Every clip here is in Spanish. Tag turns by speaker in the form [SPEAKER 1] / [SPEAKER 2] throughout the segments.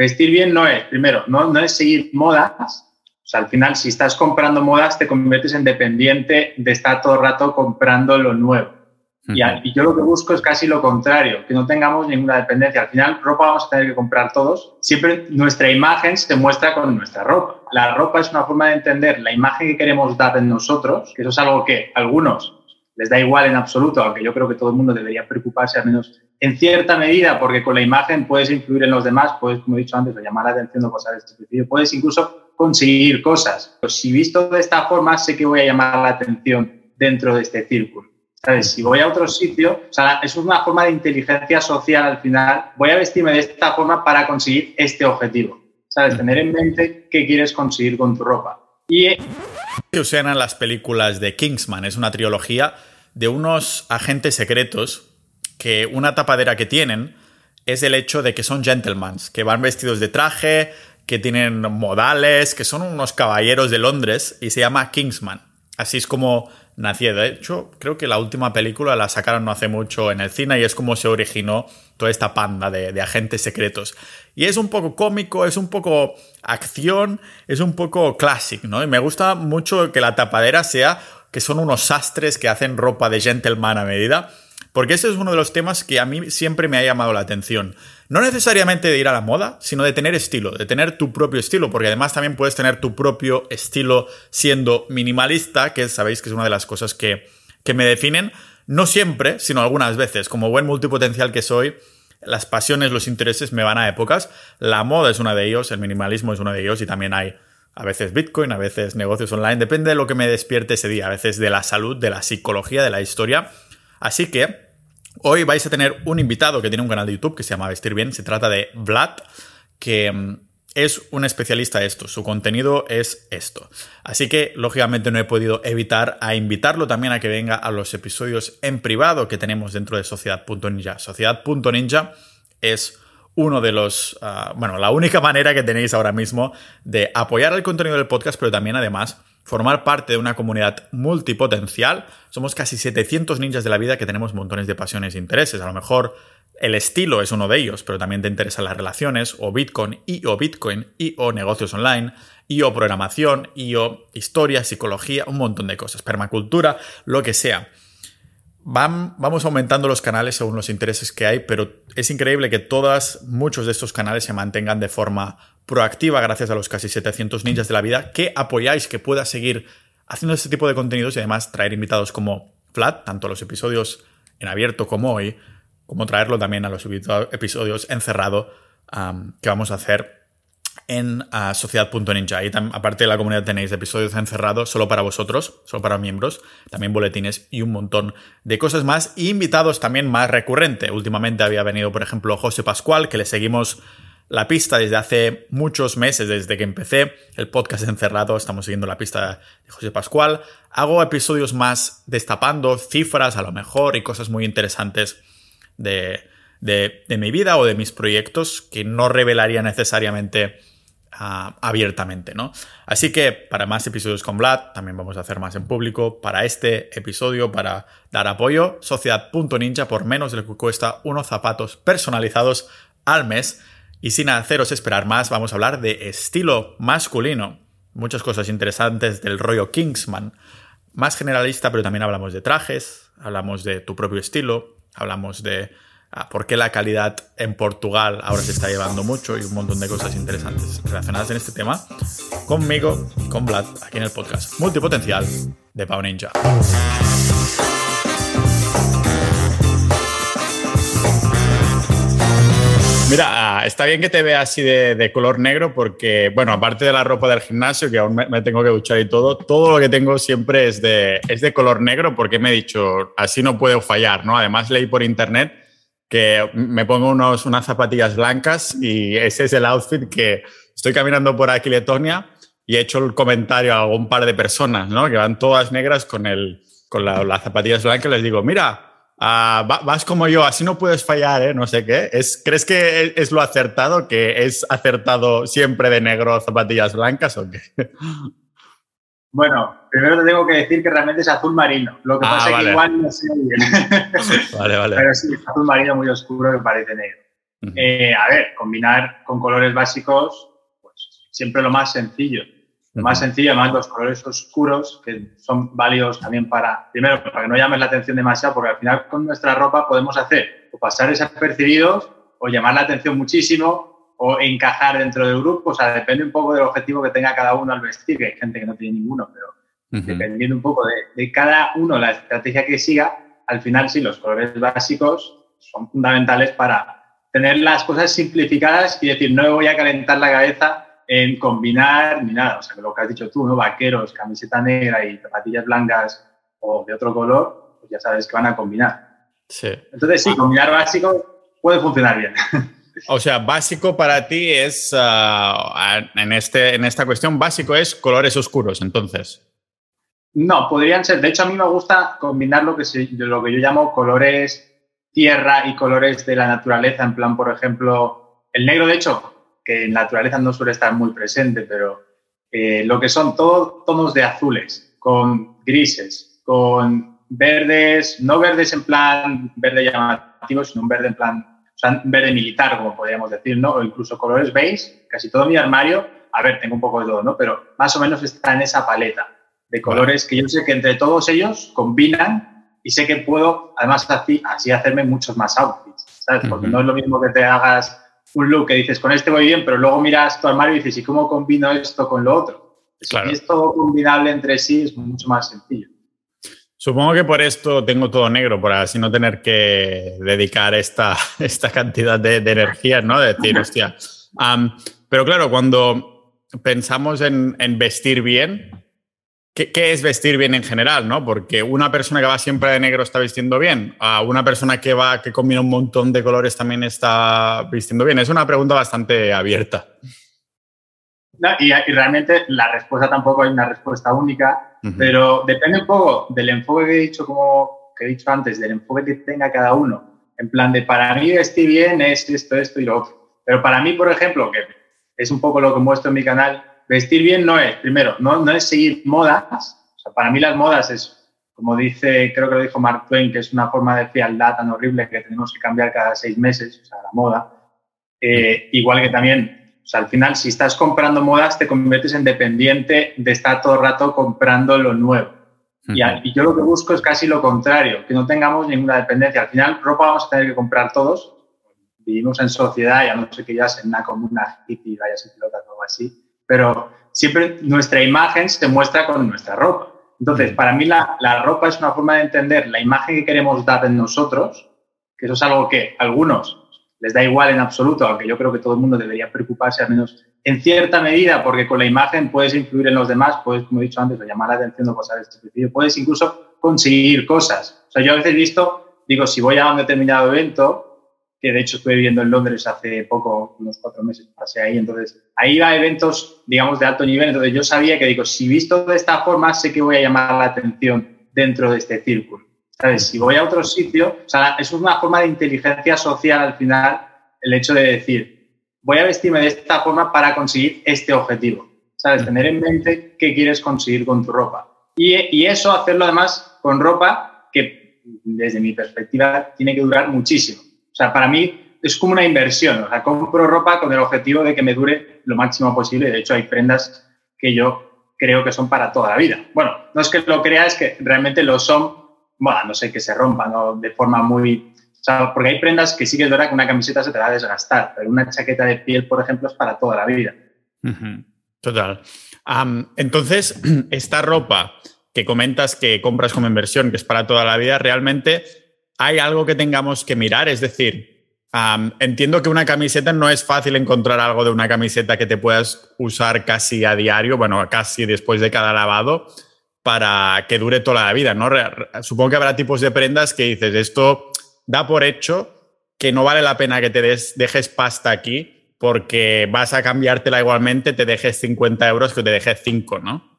[SPEAKER 1] vestir bien no es, primero, no, no es seguir modas. O sea, al final, si estás comprando modas, te conviertes en dependiente de estar todo el rato comprando lo nuevo. y, y, yo lo que busco es casi lo contrario, que no tengamos ninguna dependencia. Al final, ropa vamos a tener que comprar todos. Siempre nuestra imagen se muestra con nuestra ropa. La ropa es una forma de entender la imagen que queremos dar en nosotros, que eso es algo que algunos les da igual en absoluto, aunque yo creo que todo el mundo debería preocuparse al menos en cierta medida, porque con la imagen puedes influir en los demás, puedes, como he dicho antes, llamar la atención o cosas de este sentido, puedes incluso conseguir cosas. Pues si visto de esta forma, sé que voy a llamar la atención dentro de este círculo. ¿Sabes? Si voy a otro sitio, o sea, es una forma de inteligencia social al final, voy a vestirme de esta forma para conseguir este objetivo. ¿Sabes? Tener en mente qué quieres conseguir con tu ropa. Y...
[SPEAKER 2] usan las películas de Kingsman, es una trilogía de unos agentes secretos que una tapadera que tienen es el hecho de que son gentlemen, que van vestidos de traje, que tienen modales, que son unos caballeros de Londres y se llama Kingsman. Así es como nació. De hecho, creo que la última película la sacaron no hace mucho en el cine y es como se originó toda esta panda de, de, agentes secretos. Y es un poco cómico, es un poco acción, es un poco clásico, ¿no? Y me gusta mucho que la tapadera sea que son unos sastres que hacen ropa de gentleman a medida porque ese es uno de los temas que a mí siempre me ha llamado la atención. No necesariamente de ir a la moda, sino de tener estilo, de tener tu propio estilo, porque además también puedes tener tu propio estilo siendo minimalista, que sabéis que es una de las cosas que, que me definen. No siempre, sino algunas veces. Como buen multipotencial que soy, las pasiones, los intereses me van a épocas. La moda es una de ellos, el minimalismo es uno de ellos y también hay a veces Bitcoin, a veces negocios online, depende de lo que me despierte ese día, a veces de la salud, de la psicología, de la historia. Así que hoy vais a tener un invitado que tiene un canal de YouTube que se llama Vestir Bien. Se trata de Vlad, que mm, es un especialista de esto. Su contenido es esto. Así que, lógicamente, no he podido evitar a invitarlo también a que venga a los episodios en privado que tenemos dentro de Sociedad.ninja. Sociedad.ninja es uno de los, ah, bueno, la única manera que tenéis ahora mismo de apoyar el contenido del podcast, pero también además formar parte de una comunidad multipotencial. Somos casi 700 ninjas de la vida que tenemos montones de pasiones e intereses. A lo mejor el estilo es uno de ellos, pero también te interesan las relaciones, o Bitcoin, y o Bitcoin, y o negocios online, y o programación, y o historia, psicología, un montón de cosas, permacultura, lo que sea. Van, vamos aumentando los canales según los intereses que hay, pero es increíble que todas, muchos de estos canales se mantengan de forma proactiva gracias a los casi 700 ninjas de la vida que apoyáis que pueda seguir haciendo este tipo de contenidos y además traer invitados como Flat, tanto los episodios en abierto como hoy, como traerlo también a los episodios encerrado que vamos a hacer en uh, sociedad.ninja. Y aparte de la comunidad tenéis episodios encerrados solo para vosotros, solo para miembros, también boletines y un montón de cosas más. Y invitados también más recurrente. Últimamente había venido, por ejemplo, José Pascual, que le seguimos la pista desde hace muchos meses, desde que empecé el podcast encerrado, estamos siguiendo la pista de José Pascual. Hago episodios más destapando cifras a lo mejor y cosas muy interesantes de, de, mi vida o de mis proyectos que no revelaría necesariamente ah, abiertamente, ¿no? Así que para más episodios con Vlad, también vamos a hacer más en público. Para este episodio, para dar apoyo, sociedad.ninja por menos de lo que cuesta unos zapatos personalizados al mes y sin haceros esperar más, vamos a hablar de estilo masculino. Muchas cosas interesantes del rollo Kingsman. Más generalista, pero también hablamos de trajes, hablamos de tu propio estilo, hablamos de ah, por qué la calidad en Portugal ahora se está llevando mucho y un montón de cosas interesantes relacionadas en este tema. Conmigo, con Vlad, aquí en el podcast Multipotencial de Pau Ninja. Mira, ah, está bien que te veas así de, color negro porque, bueno, aparte de la ropa del gimnasio, que aún me, tengo que duchar y todo, todo lo que tengo siempre es de, es de color negro porque me he dicho, así no puedo fallar, ¿no? Además leí por internet que me pongo unos, unas zapatillas blancas y ese es el outfit que estoy caminando por aquí, Letonia, y he hecho el comentario a un par de personas, ¿no? Que van todas negras con, el, con las zapatillas blancas, les digo, mira, Ah, vas como yo, así no puedes fallar, ¿eh? no sé qué. ¿Es, ¿Crees que es lo acertado, que es acertado siempre de negro zapatillas blancas o qué?
[SPEAKER 1] Bueno, primero te tengo que decir que realmente es azul marino. Lo que ah, pasa es que igual no sé bien. Vale, vale. Pero sí, azul marino muy oscuro que parece negro. Eh, a ver, combinar con colores básicos, pues siempre lo más sencillo. Más sencillo, además, los colores oscuros, que son válidos también para, primero, para que no llames la atención demasiado, porque al final con nuestra ropa podemos hacer o pasar desapercibidos o llamar la atención muchísimo o encajar dentro del grupo. O sea, depende un poco del objetivo que tenga cada uno al vestir, que hay gente que no tiene ninguno, pero dependiendo un poco de, de, cada uno, la estrategia que siga, al final sí, los colores básicos son fundamentales para tener las cosas simplificadas y decir, no me voy a calentar la cabeza en combinar ni nada. O sea, lo que has dicho tú, ¿no? Vaqueros, camiseta negra y zapatillas blancas o de otro color, pues ya sabes que van a combinar.
[SPEAKER 2] Sí.
[SPEAKER 1] Entonces, sí, combinar básico puede funcionar bien.
[SPEAKER 2] O sea, básico para ti es, uh, en, este, en esta cuestión, básico es colores oscuros, entonces.
[SPEAKER 1] No, podrían ser. De hecho, a mí me gusta combinar lo que, lo que yo llamo colores tierra y colores de la naturaleza. En plan, por ejemplo, el negro, de hecho, que en naturaleza no suele estar muy presente, pero eh, lo que son todos tonos de azules, con grises, con verdes, no verdes en plan verde llamativo, sino un verde en plan, o sea, verde militar, como podríamos decir, ¿no? O incluso colores beige, casi todo mi armario, a ver, tengo un poco de todo, ¿no? Pero más o menos está en esa paleta de colores que yo sé que entre todos ellos combinan y sé que puedo, además, así, así hacerme muchos más outfits, ¿sabes? Porque no es lo mismo que te hagas un look que dices, con este voy bien, pero luego miras tu armario y dices, ¿y cómo combino esto con lo otro? Si es todo combinable entre sí, es mucho más sencillo.
[SPEAKER 2] Supongo que por esto tengo todo negro, para así no tener que dedicar esta, esta cantidad de, energía, ¿no? De decir, hostia. pero claro, cuando pensamos en, en vestir bien, ¿Qué, es vestir bien en general? ¿no? Porque una persona que va siempre de negro está vistiendo bien, a una persona que va, que combina un montón de colores también está vistiendo bien. Es una pregunta bastante abierta.
[SPEAKER 1] y, realmente la respuesta tampoco hay una respuesta única, pero depende un poco del enfoque que he dicho, como que he dicho antes, del enfoque que tenga cada uno. En plan de para mí vestir bien es esto, esto y lo otro. Pero para mí, por ejemplo, que es un poco lo que muestro en mi canal, vestir bien no es, primero, no, no es seguir modas. O sea, para mí las modas es, como dice, creo que lo dijo Mark Twain, que es una forma de frialdad tan horrible que tenemos que cambiar cada seis meses, o sea, la moda. Eh, igual que también, o sea, al final, si estás comprando modas, te conviertes en dependiente de estar todo el rato comprando lo nuevo. y, y, yo lo que busco es casi lo contrario, que no tengamos ninguna dependencia. Al final, ropa vamos a tener que comprar todos. Vivimos en sociedad, ya no sé que ya en una comuna hippie, vayas en pelota o algo así pero siempre nuestra imagen se muestra con nuestra ropa. Entonces, para mí la, la, ropa es una forma de entender la imagen que queremos dar en nosotros, que eso es algo que a algunos les da igual en absoluto, aunque yo creo que todo el mundo debería preocuparse al menos en cierta medida, porque con la imagen puedes influir en los demás, puedes, como he dicho antes, llamar la atención o cosas de este sentido, puedes incluso conseguir cosas. O sea, yo a veces he visto, digo, si voy a un determinado evento, que de hecho estuve viviendo en Londres hace poco, unos cuatro meses pasé ahí, entonces ahí iba a eventos, digamos, de alto nivel, entonces yo sabía que digo, si visto de esta forma, sé que voy a llamar la atención dentro de este círculo. ¿Sabes? Si voy a otro sitio, o sea, es una forma de inteligencia social al final, el hecho de decir, voy a vestirme de esta forma para conseguir este objetivo. ¿Sabes? Tener en mente qué quieres conseguir con tu ropa. Y, y eso, hacerlo además con ropa que, desde mi perspectiva, tiene que durar muchísimo. O sea, para mí es como una inversión. O sea, compro ropa con el objetivo de que me dure lo máximo posible. De hecho, hay prendas que yo creo que son para toda la vida. Bueno, no es que lo crea, es que realmente lo son, bueno, no sé, que se rompan o de forma muy... O sea, porque hay prendas que sí que es verdad que una camiseta se te va a desgastar, pero una chaqueta de piel, por ejemplo, es para toda la vida.
[SPEAKER 2] Total. entonces, esta ropa que comentas que compras como inversión, que es para toda la vida, realmente hay algo que tengamos que mirar. Es decir, entiendo que una camiseta no es fácil encontrar algo de una camiseta que te puedas usar casi a diario, bueno, casi después de cada lavado, para que dure toda la vida, ¿no? Supongo que habrá tipos de prendas que dices, esto da por hecho que no vale la pena que te dejes pasta aquí porque vas a cambiártela igualmente, te dejes 50 euros que te dejes 5, ¿no?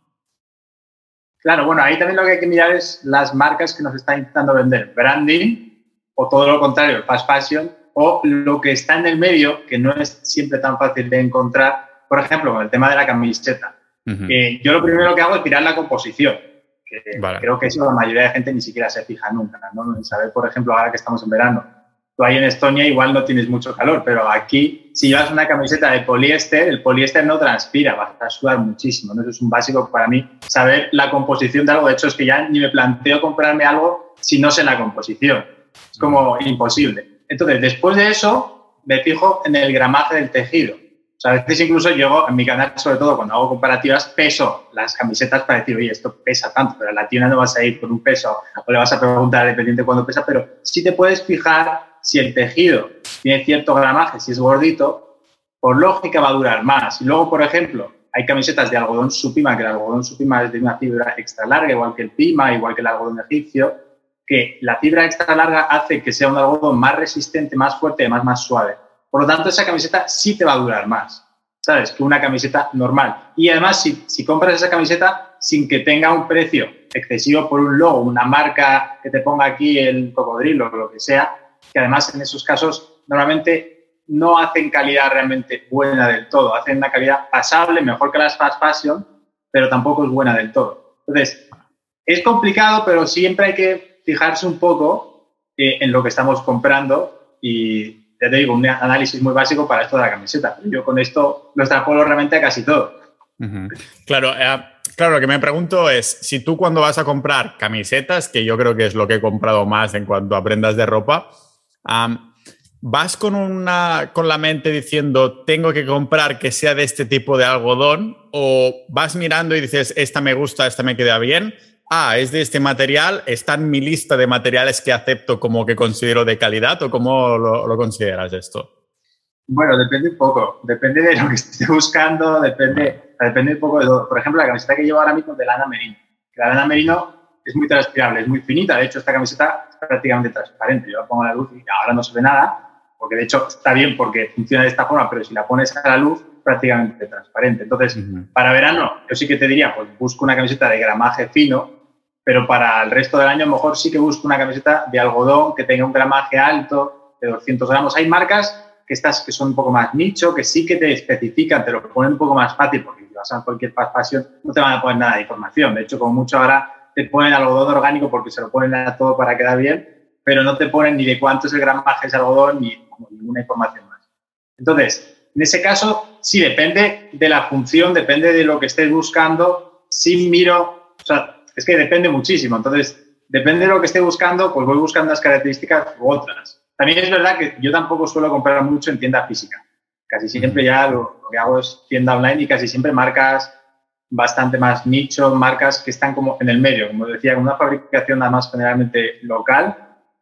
[SPEAKER 1] Claro, bueno, ahí también lo que hay que mirar es las marcas que nos están intentando vender. Branding o todo lo contrario, fast fashion o lo que está en el medio, que no es siempre tan fácil de encontrar. Por ejemplo, con el tema de la camiseta. yo lo primero que hago es mirar la composición. Que Creo que eso la mayoría de gente ni siquiera se fija nunca, ¿no? En saber, por ejemplo, ahora que estamos en verano, tú ahí en Estonia igual no tienes mucho calor, pero aquí, si llevas una camiseta de poliéster, el poliéster no transpira, vas a sudar muchísimo. ¿no? Eso es un básico para mí, saber la composición de algo. De hecho, es que ya ni me planteo comprarme algo si no sé la composición. Es como imposible. Entonces, después de eso, me fijo en el gramaje del tejido. O sea, a veces incluso yo en mi canal, sobre todo cuando hago comparativas, peso las camisetas para decir, oye, esto pesa tanto, pero en la tienda no vas a ir por un peso o le vas a preguntar dependiente de cuánto pesa, pero sí te puedes fijar si el tejido tiene cierto gramaje, si es gordito, por lógica va a durar más. Y luego, por ejemplo, hay camisetas de algodón supima, que el algodón supima es de una fibra extra larga, igual que el pima, igual que el algodón egipcio, que la fibra extra larga hace que sea un algodón más resistente, más fuerte, además más suave. Por lo tanto, esa camiseta sí te va a durar más, ¿sabes? Que una camiseta normal. Y además, si, si compras esa camiseta sin que tenga un precio excesivo por un logo, una marca que te ponga aquí el cocodrilo o lo que sea, que además en esos casos normalmente no hacen calidad realmente buena del todo, hacen una calidad pasable, mejor que las fast fashion, pero tampoco es buena del todo. Entonces, es complicado, pero siempre hay que fijarse un poco eh, en lo que estamos comprando y te digo, un análisis muy básico para esto de la camiseta. Yo con esto lo extrapolo realmente a casi todo.
[SPEAKER 2] Claro, eh, claro, lo que me pregunto es, si tú cuando vas a comprar camisetas, que yo creo que es lo que he comprado más en cuanto a prendas de ropa, ¿Vas con, una, con la mente diciendo, tengo que comprar que sea de este tipo de algodón? ¿O vas mirando y dices, esta me gusta, esta me queda bien? Ah, es de este material, está en mi lista de materiales que acepto como que considero de calidad o cómo lo, consideras esto?
[SPEAKER 1] Bueno, depende un poco, depende de lo que esté buscando, depende, depende un poco de todo. Por ejemplo, la camiseta que llevo ahora mismo de lana merino. La lana merino es muy transpirable, es muy finita. De hecho, esta camiseta es prácticamente transparente. Yo la pongo a la luz y ahora no se ve nada, porque de hecho está bien porque funciona de esta forma, pero si la pones a la luz, prácticamente transparente. Entonces, para verano, yo sí que te diría, pues busco una camiseta de gramaje fino, pero para el resto del año, a lo mejor sí que busco una camiseta de algodón que tenga un gramaje alto, de 200 gramos. Hay marcas que estas que son un poco más nicho, que sí que te especifican, te lo ponen un poco más fácil, porque si vas a cualquier pasión no te van a poner nada de información. De hecho, como mucho ahora te ponen algodón orgánico porque se lo ponen a todo para quedar bien, pero no te ponen ni de cuánto es el gramaje de algodón ni ninguna información más. Entonces, en ese caso, sí, depende de la función, depende de lo que estés buscando. Sí miro, o sea, es que depende muchísimo. Entonces, depende de lo que esté buscando, pues voy buscando unas características u otras. También es verdad que yo tampoco suelo comprar mucho en tienda física. Casi siempre ya lo que hago es tienda online y casi siempre marcas bastante más nicho, marcas que están como en el medio, como decía, con una fabricación nada más generalmente local,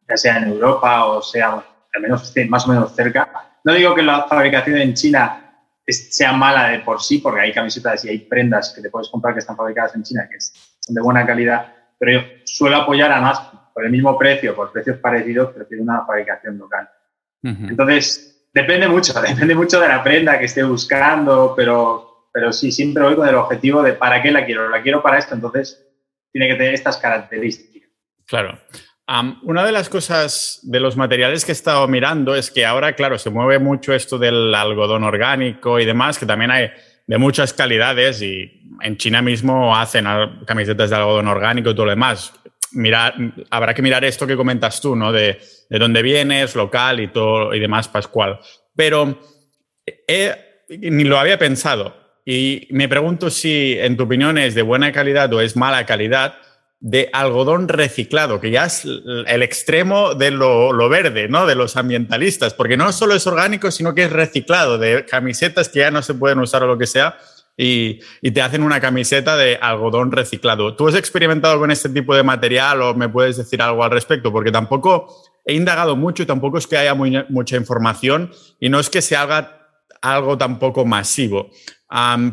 [SPEAKER 1] ya sea en Europa o sea, al menos más o menos cerca. No digo que la fabricación en China sea mala de por sí, porque hay camisetas y hay prendas que te puedes comprar que están fabricadas en China, que son de buena calidad, pero yo suelo apoyar además por el mismo precio, por precios parecidos, prefiero una fabricación local. Entonces, depende mucho, depende mucho de la prenda que esté buscando, pero pero sí, siempre voy con el objetivo de para qué la quiero. La quiero para esto, entonces tiene que tener estas características.
[SPEAKER 2] Claro. una de las cosas de los materiales que he estado mirando es que ahora, claro, se mueve mucho esto del algodón orgánico y demás, que también hay de muchas calidades y en China mismo hacen camisetas de algodón orgánico y todo lo demás. Mirar, habrá que mirar esto que comentas tú, ¿no? De, de dónde vienes, local y todo y demás, Pascual. Pero ni lo había pensado. Y me pregunto si, en tu opinión, es de buena calidad o es mala calidad de algodón reciclado, que ya es el extremo de lo, verde, ¿no? De los ambientalistas, porque no solo es orgánico, sino que es reciclado, de camisetas que ya no se pueden usar o lo que sea, y, y, te hacen una camiseta de algodón reciclado. ¿Tú has experimentado con este tipo de material o me puedes decir algo al respecto? Porque tampoco he indagado mucho y tampoco es que haya mucha información y no es que se haga algo tampoco masivo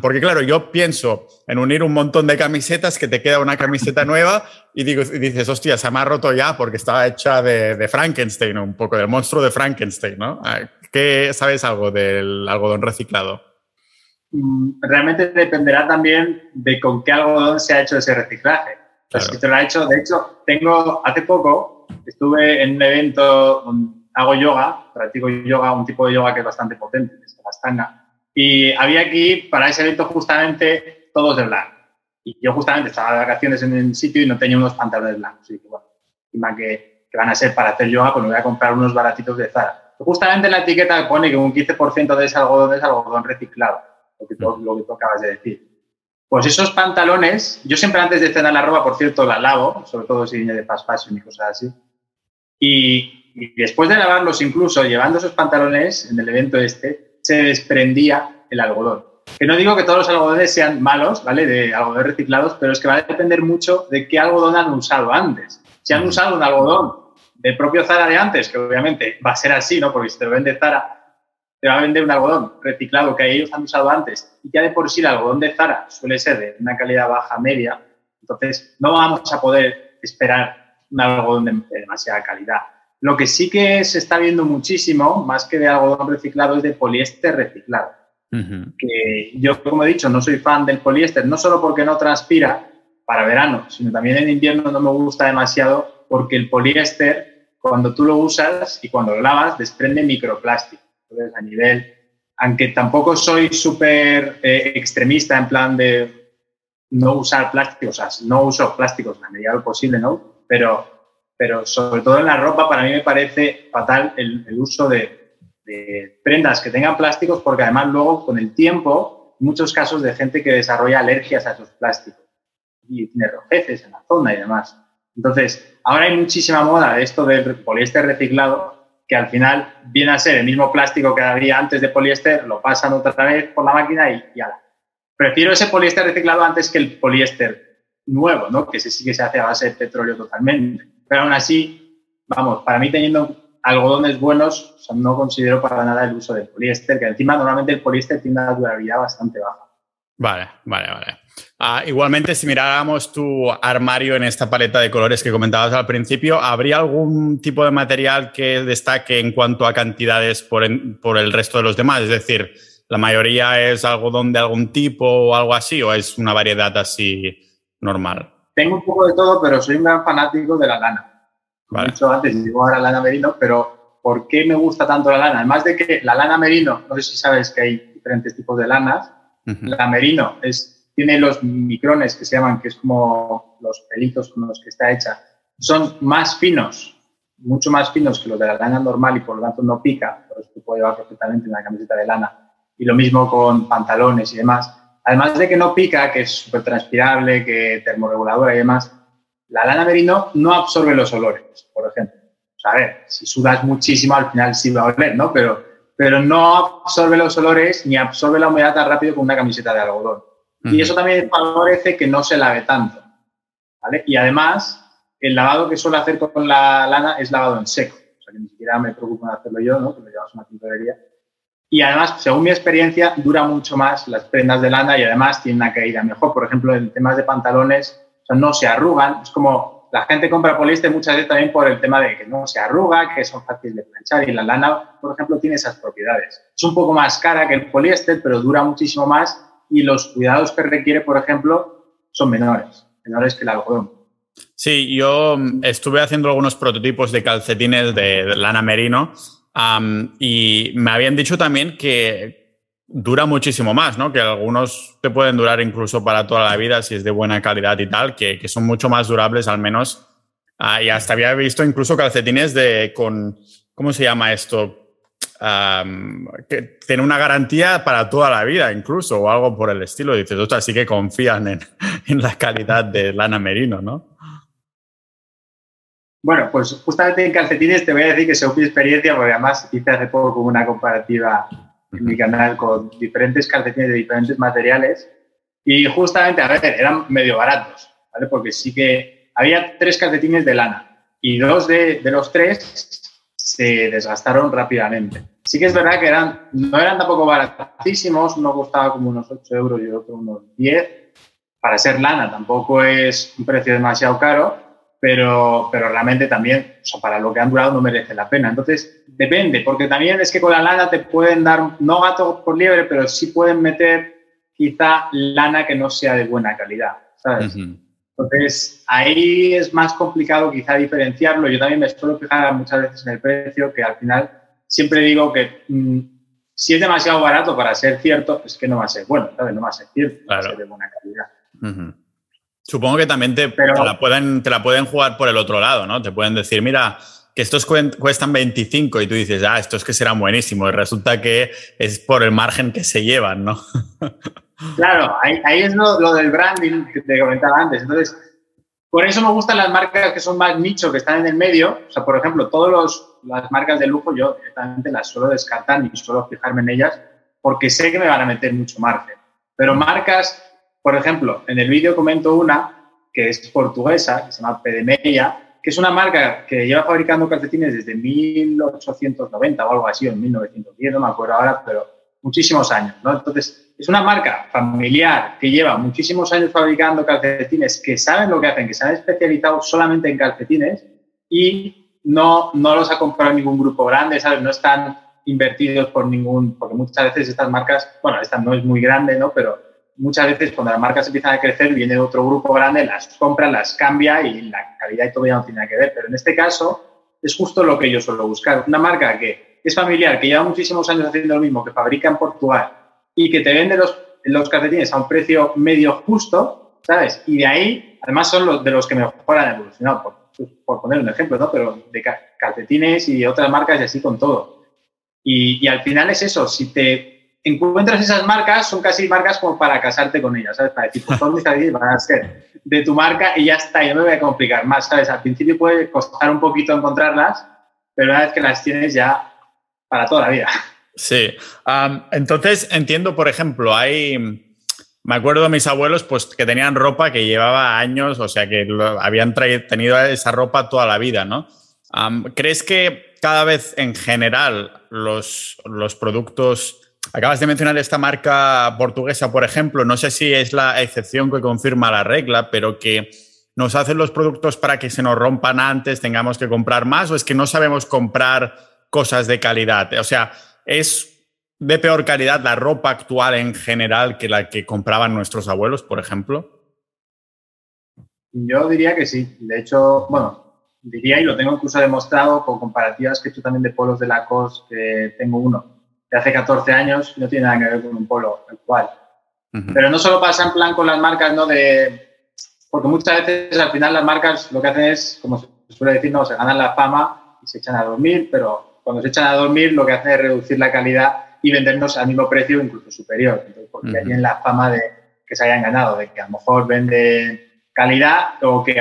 [SPEAKER 2] porque claro, yo pienso en unir un montón de camisetas que te queda una camiseta nueva y, digo, y dices, hostia, se me ha roto ya porque estaba hecha de, Frankenstein, un poco del monstruo de Frankenstein, ¿no? Ah, ¿Qué sabes algo del algodón reciclado?
[SPEAKER 1] Mm, realmente dependerá también de con qué algodón se ha hecho ese reciclaje. si te lo ha hecho, de hecho, tengo, hace poco estuve en un evento, hago yoga, practico yoga, un tipo de yoga que es bastante potente, astanga y había aquí, para ese evento, justamente todos de blanco. Y yo justamente estaba de vacaciones en el sitio y no tenía unos pantalones blancos. Y dije, bueno, encima que van a ser para hacer yoga, pues me voy a comprar unos baratitos de Zara. Justamente la etiqueta pone que un 15% de ese algodón es algodón reciclado, lo que, tú, lo que tú acabas de decir. Pues esos pantalones, yo siempre antes de cenar la ropa, por cierto, la lavo, sobre todo si viene de fast fashion y cosas así. Y, y, después de lavarlos, incluso llevando esos pantalones en el evento este, se desprendía el algodón. Que no digo que todos los algodones sean malos, ¿vale? De algodones reciclados, pero es que va a depender mucho de qué algodón han usado antes. Si han usado un algodón del propio Zara de antes, que obviamente va a ser así, ¿no? Porque si te lo vende Zara, te va a vender un algodón reciclado que ellos han usado antes y ya de por sí el algodón de Zara suele ser de una calidad baja media, entonces no vamos a poder esperar un algodón de, demasiada calidad. Lo que sí que se está viendo muchísimo, más que de algodón reciclado, es de poliéster reciclado. Que yo, como he dicho, no soy fan del poliéster, no solo porque no transpira para verano, sino también en invierno no me gusta demasiado porque el poliéster, cuando tú lo usas y cuando lo lavas, desprende microplástico. Entonces, a nivel, aunque tampoco soy súper eh, extremista en plan de no usar plásticos, o sea, no uso plásticos en la medida de lo posible, ¿no? Pero, pero sobre todo en la ropa, para mí me parece fatal el, el uso de, de, prendas que tengan plásticos, porque además luego, con el tiempo, muchos casos de gente que desarrolla alergias a esos plásticos y tiene rojeces en la zona y demás. Entonces, ahora hay muchísima moda de esto del poliéster reciclado que al final viene a ser el mismo plástico que había antes de poliéster, lo pasan otra vez por la máquina y ya. Prefiero ese poliéster reciclado antes que el poliéster nuevo, ¿no? Que ese sí que se hace a base de petróleo totalmente. Pero aún así, vamos, para mí teniendo algodones buenos, no considero para nada el uso del poliéster, que encima normalmente el poliéster tiene una durabilidad bastante baja.
[SPEAKER 2] Vale, vale, vale. Uh, igualmente, si miráramos tu armario en esta paleta de colores que comentabas al principio, ¿habría algún tipo de material que destaque en cuanto a cantidades por, el resto de los demás? Es decir, ¿la mayoría es algodón de algún tipo o algo así o es una variedad así normal?
[SPEAKER 1] Tengo un poco de todo, pero soy un gran fanático de la lana. Como vale. he dicho antes, digo ahora lana merino, pero ¿por qué me gusta tanto la lana? Además de que la lana merino, no sé si sabes que hay diferentes tipos de lanas, la merino es, tiene los micrones que se llaman, que es como los pelitos con los que está hecha. Son más finos, mucho más finos que los de la lana normal y por lo tanto no pica, por eso puede llevar perfectamente en una camiseta de lana. Y lo mismo con pantalones y demás. Además de que no pica, que es súper transpirable, que termorreguladora y demás, la lana merino no absorbe los olores, por ejemplo. O sea, a ver, si sudas muchísimo al final sí va a oler, ¿no? Pero pero no absorbe los olores ni absorbe la humedad tan rápido como una camiseta de algodón. Uh -huh. Y eso también favorece que no se lave tanto. ¿vale? Y además, el lavado que suelo hacer con la lana es lavado en seco. O sea, que ni siquiera me preocupo en hacerlo yo, ¿no? Porque llevas una tintorería. Y además, según mi experiencia, dura mucho más las prendas de lana y además tiene una caída mejor. Por ejemplo, en temas de pantalones, no se arrugan. Es como la gente compra poliéster muchas veces también por el tema de que no se arruga, que son fáciles de planchar y la lana, por ejemplo, tiene esas propiedades. Es un poco más cara que el poliéster, pero dura muchísimo más y los cuidados que requiere, por ejemplo, son menores, menores que el algodón.
[SPEAKER 2] Sí, yo estuve haciendo algunos prototipos de calcetines de lana merino y me habían dicho también que dura muchísimo más, ¿no? Que algunos te pueden durar incluso para toda la vida si es de buena calidad y tal, que, que son mucho más durables al menos. Uh, y hasta había visto incluso calcetines de con, ¿cómo se llama esto? Que tiene una garantía para toda la vida incluso o algo por el estilo. Dices, ostras, sí que confían en, en la calidad de lana merino, ¿no?
[SPEAKER 1] Bueno, pues justamente en calcetines te voy a decir que según mi experiencia, porque además hice hace poco una comparativa en mi canal con diferentes calcetines de diferentes materiales y justamente, a ver, eran medio baratos, ¿vale? Porque sí que había tres calcetines de lana y dos de, de los tres se desgastaron rápidamente. Sí que es verdad que eran, no eran tampoco baratísimos, uno costaba como unos 8 euros y otro unos 10. Para ser lana tampoco es un precio demasiado caro, pero, pero realmente también, o sea, para lo que han durado no merece la pena. Entonces, depende, porque también es que con la lana te pueden dar, no gato por liebre, pero sí pueden meter quizá lana que no sea de buena calidad, ¿sabes? Uh -huh. Entonces, ahí es más complicado quizá diferenciarlo. Yo también me suelo fijar muchas veces en el precio, que al final siempre digo que mmm, si es demasiado barato para ser cierto, es que no va a ser bueno, ¿sabes? No va a ser cierto, claro. va a ser de buena calidad. Uh -huh.
[SPEAKER 2] Supongo que también te, la pueden, te la pueden jugar por el otro lado, ¿no? Te pueden decir, mira, que estos cuestan 25 y tú dices, ah, estos que serán buenísimos. Y resulta que es por el margen que se llevan, ¿no?
[SPEAKER 1] claro, ahí, es lo, del branding que te comentaba antes. Entonces, por eso me gustan las marcas que son más nicho, que están en el medio. O sea, por ejemplo, todas las marcas de lujo yo directamente las suelo descartar ni suelo fijarme en ellas porque sé que me van a meter mucho margen. Pero marcas, por ejemplo, en el vídeo comento una que es portuguesa, que se llama Pedemella, que es una marca que lleva fabricando calcetines desde 1890 o algo así, o en 1910, no me acuerdo ahora, pero muchísimos años, ¿no? Entonces, es una marca familiar que lleva muchísimos años fabricando calcetines, que saben lo que hacen, que se han especializado solamente en calcetines y no, no los ha comprado ningún grupo grande, ¿sabes? No están invertidos por ningún, porque muchas veces estas marcas, bueno, esta no es muy grande, ¿no? Pero muchas veces cuando las marcas empiezan a crecer, viene otro grupo grande, las compra, las cambia y la calidad y todo ya no tiene nada que ver. Pero en este caso es justo lo que yo suelo buscar. Una marca que es familiar, que lleva muchísimos años haciendo lo mismo, que fabrica en Portugal y que te vende los, los calcetines a un precio medio justo, ¿sabes? Y de ahí, además son los de los que mejor han evolucionado, por, por poner un ejemplo, ¿no? Pero de calcetines y otras marcas y así con todo. Y al final es eso, si te encuentras esas marcas, son casi marcas como para casarte con ellas, ¿sabes? Para decir, pues todos mis van a ser de tu marca y ya está, yo me voy a complicar más, ¿sabes? Al principio puede costar un poquito encontrarlas, pero una vez que las tienes ya para toda la vida.
[SPEAKER 2] Sí. entonces, entiendo, por ejemplo, hay... Me acuerdo de mis abuelos pues, que tenían ropa que llevaba años, o sea, que habían tenido esa ropa toda la vida, ¿no? ¿Crees que cada vez en general los, los productos Acabas de mencionar esta marca portuguesa, por ejemplo. No sé si es la excepción que confirma la regla, pero que nos hacen los productos para que se nos rompan antes, tengamos que comprar más, o es que no sabemos comprar cosas de calidad. O sea, es de peor calidad la ropa actual en general que la que compraban nuestros abuelos, por ejemplo.
[SPEAKER 1] Yo diría que sí. De hecho, bueno, diría y lo tengo incluso demostrado con comparativas que he hecho también de polos de Lacoste, que tengo uno de hace 14 años no tiene nada que ver con un polo actual. Pero no solo pasa en plan con las marcas, ¿no? De, porque muchas veces al final las marcas lo que hacen es, como se suele decir, no, se ganan la fama y se echan a dormir, pero cuando se echan a dormir lo que hacen es reducir la calidad y vendernos al mismo precio, incluso superior. Entonces, porque ya tienen la fama de que se hayan ganado, de que a lo mejor venden calidad o que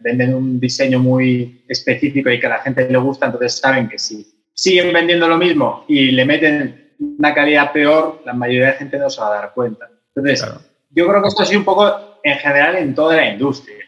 [SPEAKER 1] venden un diseño muy específico y que a la gente le gusta, entonces saben que sí siguen vendiendo lo mismo y le meten una calidad peor, la mayoría de gente no se va a dar cuenta. Entonces, yo creo que esto ha sido un poco en general en toda la industria.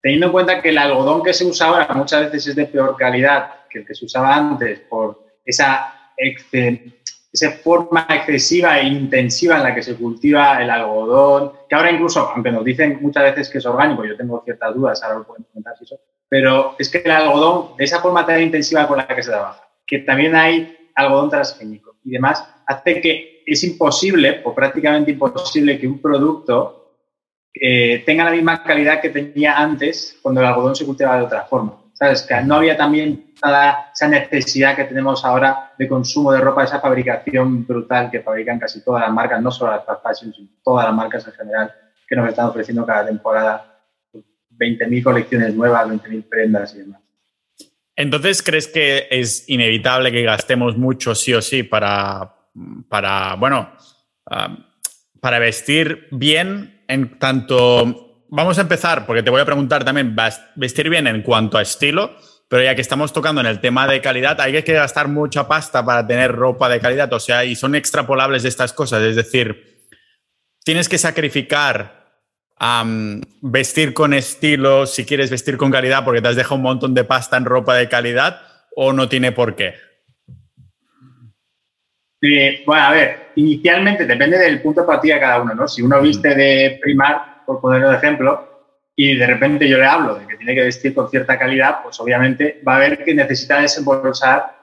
[SPEAKER 1] Teniendo en cuenta que el algodón que se usa ahora muchas veces es de peor calidad que el que se usaba antes por esa, esa forma excesiva e intensiva en la que se cultiva el algodón, que ahora incluso, aunque nos dicen muchas veces que es orgánico, yo tengo ciertas dudas, ahora lo pueden comentar si eso, pero es que el algodón, de esa forma tan intensiva con la que se trabaja, que también hay algodón transgénico y demás, hace que es imposible o prácticamente imposible que un producto eh, tenga la misma calidad que tenía antes cuando el algodón se cultivaba de otra forma. ¿Sabes? Que no había también toda esa necesidad que tenemos ahora de consumo de ropa, esa fabricación brutal que fabrican casi todas las marcas, no solo las fast fashion, sino todas las marcas en general que nos están ofreciendo cada temporada 20.000 colecciones nuevas, 20.000 prendas y demás.
[SPEAKER 2] Entonces, ¿crees que es inevitable que gastemos mucho sí o sí para, para bueno, para vestir bien en tanto... Vamos a empezar, porque te voy a preguntar también, vestir bien en cuanto a estilo, pero ya que estamos tocando en el tema de calidad, hay que gastar mucha pasta para tener ropa de calidad, o sea, y son extrapolables estas cosas, es decir, tienes que sacrificar vestir con estilo, si quieres vestir con calidad porque te has dejado un montón de pasta en ropa de calidad o no tiene por qué?
[SPEAKER 1] bueno, a ver, inicialmente depende del punto de partida de cada uno, ¿no? Si uno viste de primar, por ponerlo de ejemplo, y de repente yo le hablo de que tiene que vestir con cierta calidad, pues obviamente va a ver que necesita desembolsar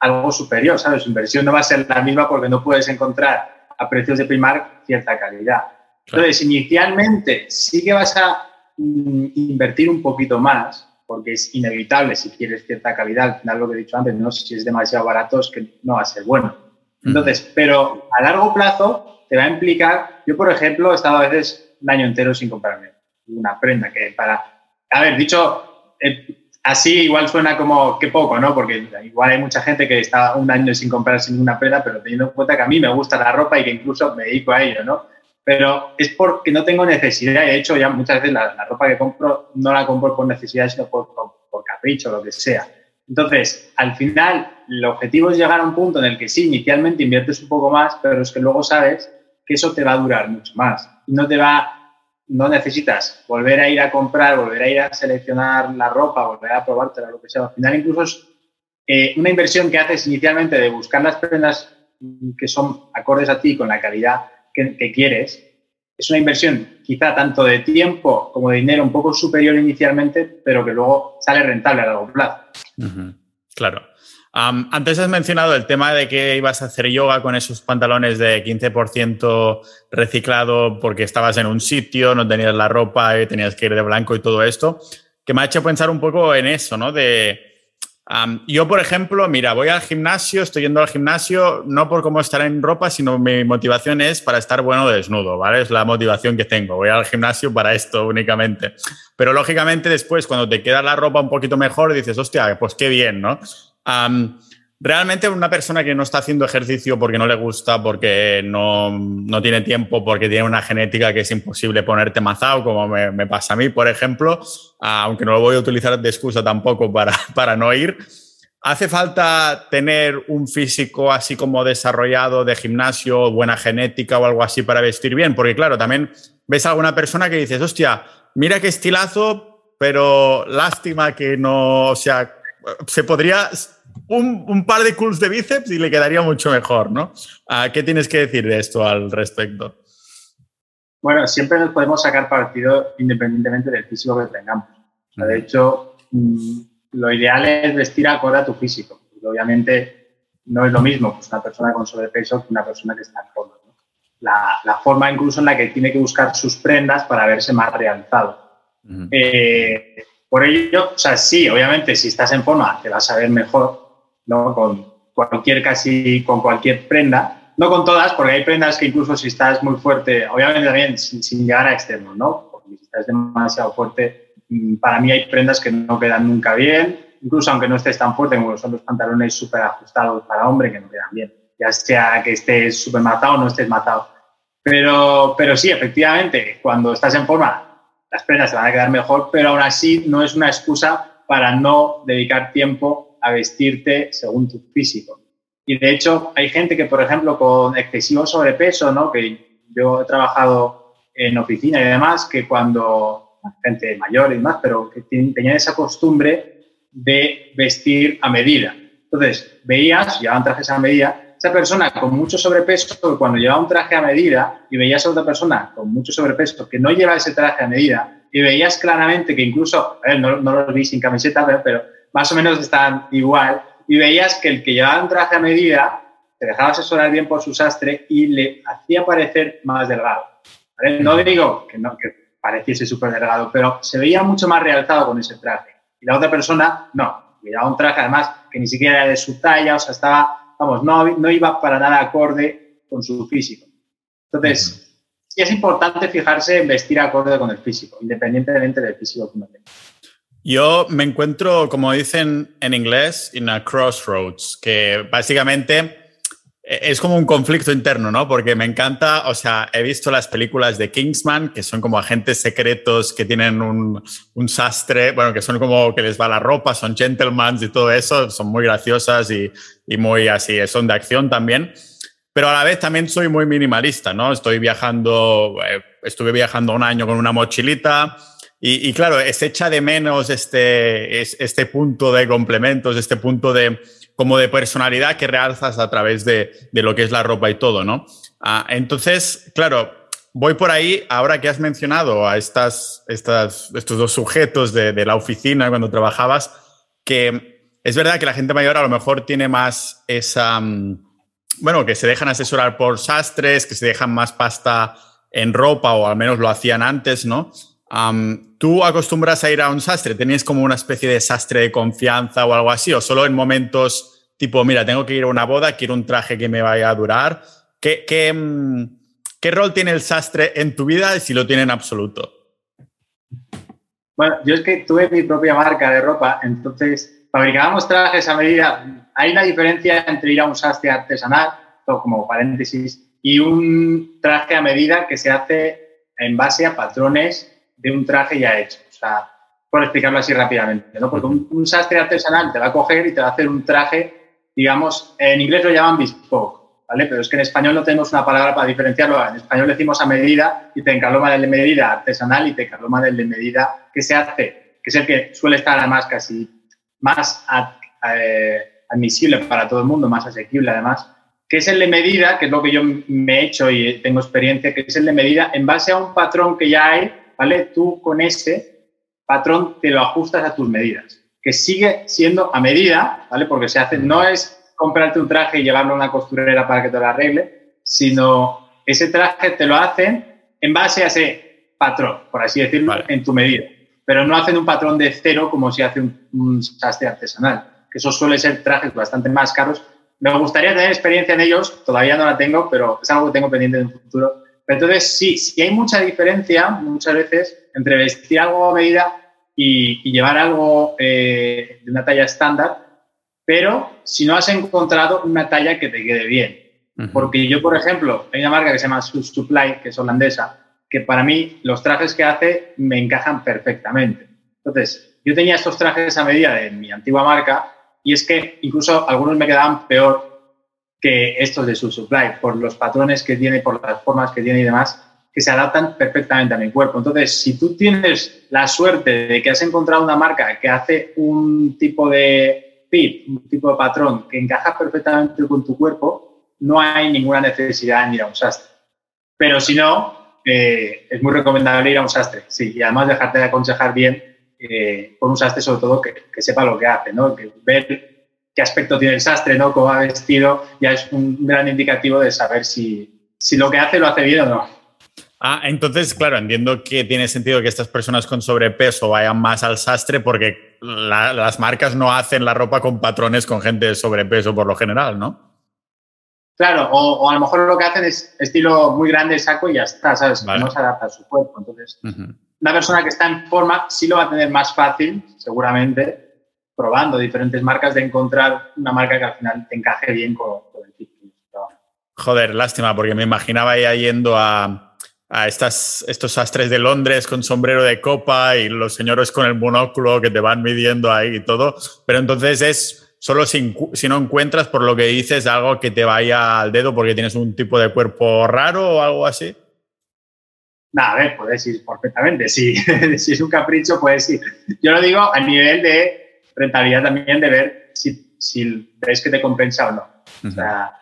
[SPEAKER 1] algo superior, ¿sabes? Su inversión no va a ser la misma porque no puedes encontrar a precios de primar cierta calidad. Entonces, inicialmente sí que vas a mm, invertir un poquito más, porque es inevitable si quieres cierta calidad. Al final, lo que he dicho antes, no si es demasiado barato, es que no va a ser bueno. Entonces, pero a largo plazo te va a implicar, yo por ejemplo he estado a veces un año entero sin comprarme una prenda, que para... A ver, dicho eh, así igual suena como que poco, ¿no? Porque igual hay mucha gente que está un año sin comprarse ninguna prenda, pero teniendo en cuenta que a mí me gusta la ropa y que incluso me dedico a ello, ¿no? Pero es porque no tengo necesidad. De hecho, ya muchas veces la, ropa que compro no la compro por necesidad, sino por, por, capricho, lo que sea. Entonces, al final, el objetivo es llegar a un punto en el que sí, inicialmente inviertes un poco más, pero es que luego sabes que eso te va a durar mucho más. No te va no necesitas volver a ir a comprar, volver a ir a seleccionar la ropa, volver a probártela, lo que sea. Al final incluso es eh, una inversión que haces inicialmente de buscar las prendas que son acordes a ti con la calidad que, quieres. Es una inversión quizá tanto de tiempo como de dinero un poco superior inicialmente, pero que luego sale rentable a largo plazo.
[SPEAKER 2] Claro antes has mencionado el tema de que ibas a hacer yoga con esos pantalones de 15% reciclado porque estabas en un sitio, no tenías la ropa y tenías que ir de blanco y todo esto, que me ha hecho pensar un poco en eso, ¿no? De, yo, por ejemplo, mira, voy al gimnasio, estoy yendo al gimnasio no por cómo estar en ropa, sino mi motivación es para estar bueno desnudo, ¿vale? Es la motivación que tengo. Voy al gimnasio para esto únicamente. Pero lógicamente después, cuando te queda la ropa un poquito mejor, dices, hostia, pues qué bien, ¿no? Realmente una persona que no está haciendo ejercicio porque no le gusta, porque no, no, tiene tiempo, porque tiene una genética que es imposible ponerte mazao, como me, me pasa a mí, por ejemplo, aunque no lo voy a utilizar de excusa tampoco para, para no ir. ¿Hace falta tener un físico así como desarrollado de gimnasio, buena genética o algo así para vestir bien? Porque claro, también ves a alguna persona que dices, hostia, mira qué estilazo, pero lástima que no, o sea, se podría un, par de cools de bíceps y le quedaría mucho mejor, ¿no? Ah, ¿Qué tienes que decir de esto al respecto?
[SPEAKER 1] Bueno, siempre nos podemos sacar partido independientemente del físico que tengamos. de hecho, mm, lo ideal es vestir acorde a tu físico. obviamente no es lo mismo pues, una persona con sobrepeso que una persona que está en forma. La, forma incluso en la que tiene que buscar sus prendas para verse más realizado. Por ello, o sea, sí, obviamente, si estás en forma, te vas a ver mejor, ¿no? Con cualquier, casi con cualquier prenda. No con todas, porque hay prendas que incluso si estás muy fuerte, obviamente también sin, llegar a extremos, ¿no? Porque si estás demasiado fuerte, mm, para mí hay prendas que no quedan nunca bien, incluso aunque no estés tan fuerte, como son los pantalones súper ajustados para hombre, que no quedan bien. Ya sea que estés súper matado o no estés matado. Pero, pero sí, efectivamente, cuando estás en forma, las prendas se van a quedar mejor, pero aún así no es una excusa para no dedicar tiempo a vestirte según tu físico. Y de hecho, hay gente que, por ejemplo, con excesivo sobrepeso, ¿no? que yo he trabajado en oficina y demás, que cuando, gente mayor y demás, pero que tenían esa costumbre de vestir a medida. Entonces, veías, llevaban trajes a medida, esa persona con mucho sobrepeso, cuando lleva un traje a medida y veías a otra persona con mucho sobrepeso que no lleva ese traje a medida y veías claramente que incluso, no, no los vi sin camiseta, pero, más o menos están igual, y veías que el que llevaba un traje a medida se dejaba asesorar bien por su sastre y le hacía parecer más delgado. No digo que, no, que pareciese súper delgado, pero se veía mucho más realzado con ese traje. Y la otra persona, no, llevaba un traje además que ni siquiera era de su talla, o sea, estaba vamos, no, iba para nada acorde con su físico. Entonces, sí es importante fijarse en vestir acorde con el físico, independientemente del físico que uno tenga.
[SPEAKER 2] Yo me encuentro, como dicen en inglés, en a crossroads, que básicamente es como un conflicto interno, ¿no? Porque me encanta, o sea, he visto las películas de Kingsman, que son como agentes secretos que tienen un, un, sastre, bueno, que son como que les va la ropa, son gentlemen y todo eso, son muy graciosas y, y muy así, son de acción también. Pero a la vez también soy muy minimalista, ¿no? Estoy viajando, eh, estuve viajando un año con una mochilita y, claro, es echa de menos este, este punto de complementos, este punto de como de personalidad que realzas a través de, lo que es la ropa y todo, ¿no? Ah, entonces, claro, voy por ahí, ahora que has mencionado a estas, estas, estos dos sujetos de, la oficina cuando trabajabas, que es verdad que la gente mayor a lo mejor tiene más esa, mm, bueno, que se dejan asesorar por sastres, que se dejan más pasta en ropa o al menos lo hacían antes, ¿no? ¿Tú acostumbras a ir a un sastre? ¿Tenías como una especie de sastre de confianza o algo así? ¿O solo en momentos tipo, mira, tengo que ir a una boda, quiero un traje que me vaya a durar? ¿Qué, qué, mm, qué rol tiene el sastre en tu vida y si lo tiene en absoluto?
[SPEAKER 1] Bueno, yo es que tuve mi propia marca de ropa, entonces fabricábamos trajes a medida. Hay una diferencia entre ir a un sastre artesanal, como paréntesis, y un traje a medida que se hace en base a patrones de un traje ya hecho. O sea, por explicarlo así rápidamente, ¿no? Porque un, sastre artesanal te va a coger y te va a hacer un traje, digamos, en inglés lo llaman bespoke, ¿vale? Pero es que en español no tenemos una palabra para diferenciarlo. En español decimos a medida y te encaloma del de medida artesanal y te encaloma del de medida que se hace, que es el que suele estar además casi más eh, admisible para todo el mundo, más asequible además, que es el de medida, que es lo que yo me he hecho y tengo experiencia, que es el de medida en base a un patrón que ya hay, ¿vale? Tú con ese patrón te lo ajustas a tus medidas, que sigue siendo a medida, ¿vale? Porque se hace, no es comprarte un traje y llevarlo a una costurera para que te lo arregle, sino ese traje te lo hacen en base a ese patrón, por así decirlo, en tu medida. Pero no hacen un patrón de cero como si hace un, sastre artesanal, que eso suele ser trajes bastante más caros. Me gustaría tener experiencia en ellos, todavía no la tengo, pero es algo que tengo pendiente en el futuro. Entonces, sí, sí hay mucha diferencia muchas veces entre vestir algo a medida y, llevar algo eh, de una talla estándar, pero si no has encontrado una talla que te quede bien. Porque yo, por ejemplo, hay una marca que se llama Supply, que es holandesa, que para mí los trajes que hace me encajan perfectamente. Entonces, yo tenía estos trajes a medida de mi antigua marca y es que incluso algunos me quedaban peor que estos de Supply, por los patrones que tiene, por las formas que tiene y demás, que se adaptan perfectamente a mi cuerpo. Entonces, si tú tienes la suerte de que has encontrado una marca que hace un tipo de fit, un tipo de patrón que encaja perfectamente con tu cuerpo, no hay ninguna necesidad en ir a un sastre. Pero si no, eh, es muy recomendable ir a un sastre, sí, y además dejarte de aconsejar bien eh, con un sastre, sobre todo que, sepa lo que hace, ¿no? Que ver qué aspecto tiene el sastre, ¿no? Cómo ha vestido, ya es un gran indicativo de saber si, si lo que hace lo hace bien o no.
[SPEAKER 2] Ah, entonces, claro, entiendo que tiene sentido que estas personas con sobrepeso vayan más al sastre porque las marcas no hacen la ropa con patrones con gente de sobrepeso por lo general, ¿no?
[SPEAKER 1] Claro, o, a lo mejor lo que hacen es estilo muy grande saco y ya está, ¿sabes? Que no se adapta a su cuerpo. Entonces, una persona que está en forma sí lo va a tener más fácil, seguramente, probando diferentes marcas, de encontrar una marca que al final te encaje bien con, el tipo.
[SPEAKER 2] Joder, lástima, porque me imaginaba ya yendo a, a estas, estos sastres de Londres con sombrero de copa y los señores con el monóculo que te van midiendo ahí y todo. Pero entonces es solo si, si, no encuentras, por lo que dices, algo que te vaya al dedo porque tienes un tipo de cuerpo raro o algo así.
[SPEAKER 1] Nada, a ver, puedes ir perfectamente. Si, si es un capricho, puedes ir. Yo lo digo a nivel de rentabilidad también, de ver si, si ves que te compensa o no. O sea,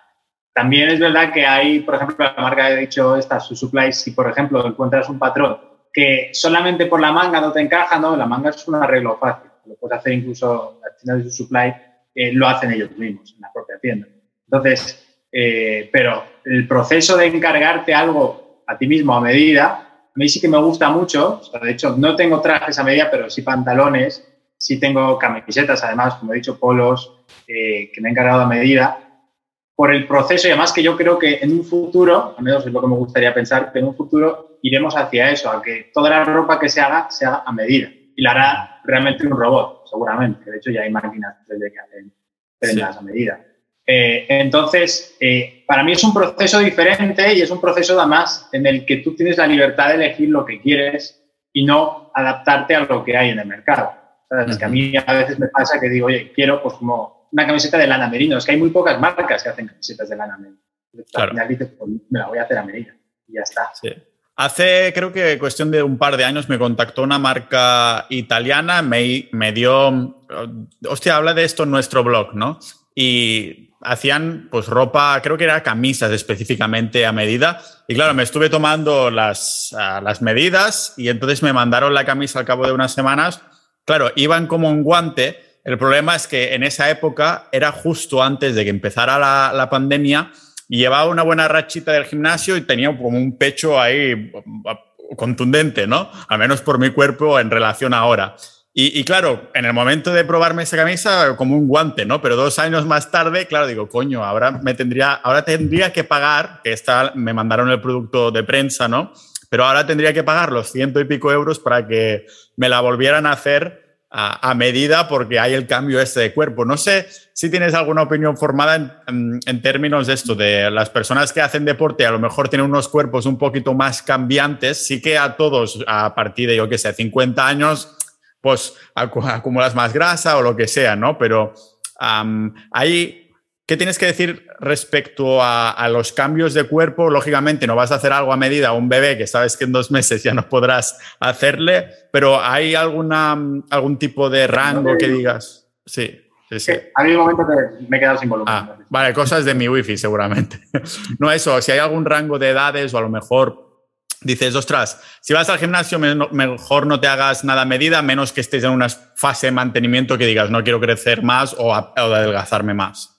[SPEAKER 1] también es verdad que hay, por ejemplo, la marca que he dicho, esta, su supply, si por ejemplo encuentras un patrón que solamente por la manga no te encaja, ¿no? La manga es un arreglo fácil. Lo puedes hacer incluso las tiendas de su supply, eh, lo hacen ellos mismos en la propia tienda. Entonces, eh, pero el proceso de encargarte algo a ti mismo a medida, a mí sí que me gusta mucho. de hecho, no tengo trajes a medida, pero sí pantalones, sí tengo camisetas, además, como he dicho, polos eh, que me he encargado a medida por el proceso y además que yo creo que en un futuro, al menos es lo que me gustaría pensar, que en un futuro iremos hacia eso, a que toda la ropa que se haga se haga a medida y la hará realmente un robot, seguramente, de hecho ya hay máquinas 3D que hacen prendas a medida. Eh, entonces, eh, para mí es un proceso diferente y es un proceso además en el que tú tienes la libertad de elegir lo que quieres y no adaptarte a lo que hay en el mercado. Es que a mí a veces me pasa que digo, oye, quiero pues como una camiseta de lana merino. Es que hay muy pocas marcas que hacen camisetas de lana merino. Al final dices, pues, me la voy a hacer a merino y ya está.
[SPEAKER 2] Hace, creo que cuestión de un par de años, me contactó una marca italiana, me, me dio. Hostia, habla de esto en nuestro blog, ¿no? Y hacían pues ropa, creo que era camisas específicamente a medida. Y claro, me estuve tomando las, las medidas y entonces me mandaron la camisa al cabo de unas semanas. Claro, iban como un guante el problema es que en esa época era justo antes de que empezara la, pandemia y llevaba una buena rachita del gimnasio y tenía como un pecho ahí contundente, ¿no? Al menos por mi cuerpo en relación ahora. Y, claro, en el momento de probarme esa camisa, como un guante, ¿no? Pero dos años más tarde, claro, digo, coño, ahora me tendría, ahora tendría que pagar, que esta, me mandaron el producto de prensa, ¿no? Pero ahora tendría que pagar los ciento y pico euros para que me la volvieran a hacer a, medida porque hay el cambio este de cuerpo. No sé si tienes alguna opinión formada en, términos de esto, de las personas que hacen deporte a lo mejor tienen unos cuerpos un poquito más cambiantes, sí que a todos a partir de, yo qué sé, 50 años, pues acumulas más grasa o lo que sea, ¿no? Pero hay ¿Qué tienes que decir respecto a, los cambios de cuerpo? Lógicamente no vas a hacer algo a medida a un bebé que sabes que en dos meses ya no podrás hacerle, pero ¿hay alguna, algún tipo de rango que digas? Sí. Sí, sí.
[SPEAKER 1] Ha habido un momento que me he quedado sin volumen.
[SPEAKER 2] Ah, vale, cosas de mi wifi seguramente. no eso, si hay algún rango de edades o a lo mejor dices, ostras, si vas al gimnasio mejor no te hagas nada a medida, menos que estés en una fase de mantenimiento que digas, no quiero crecer más o adelgazarme más.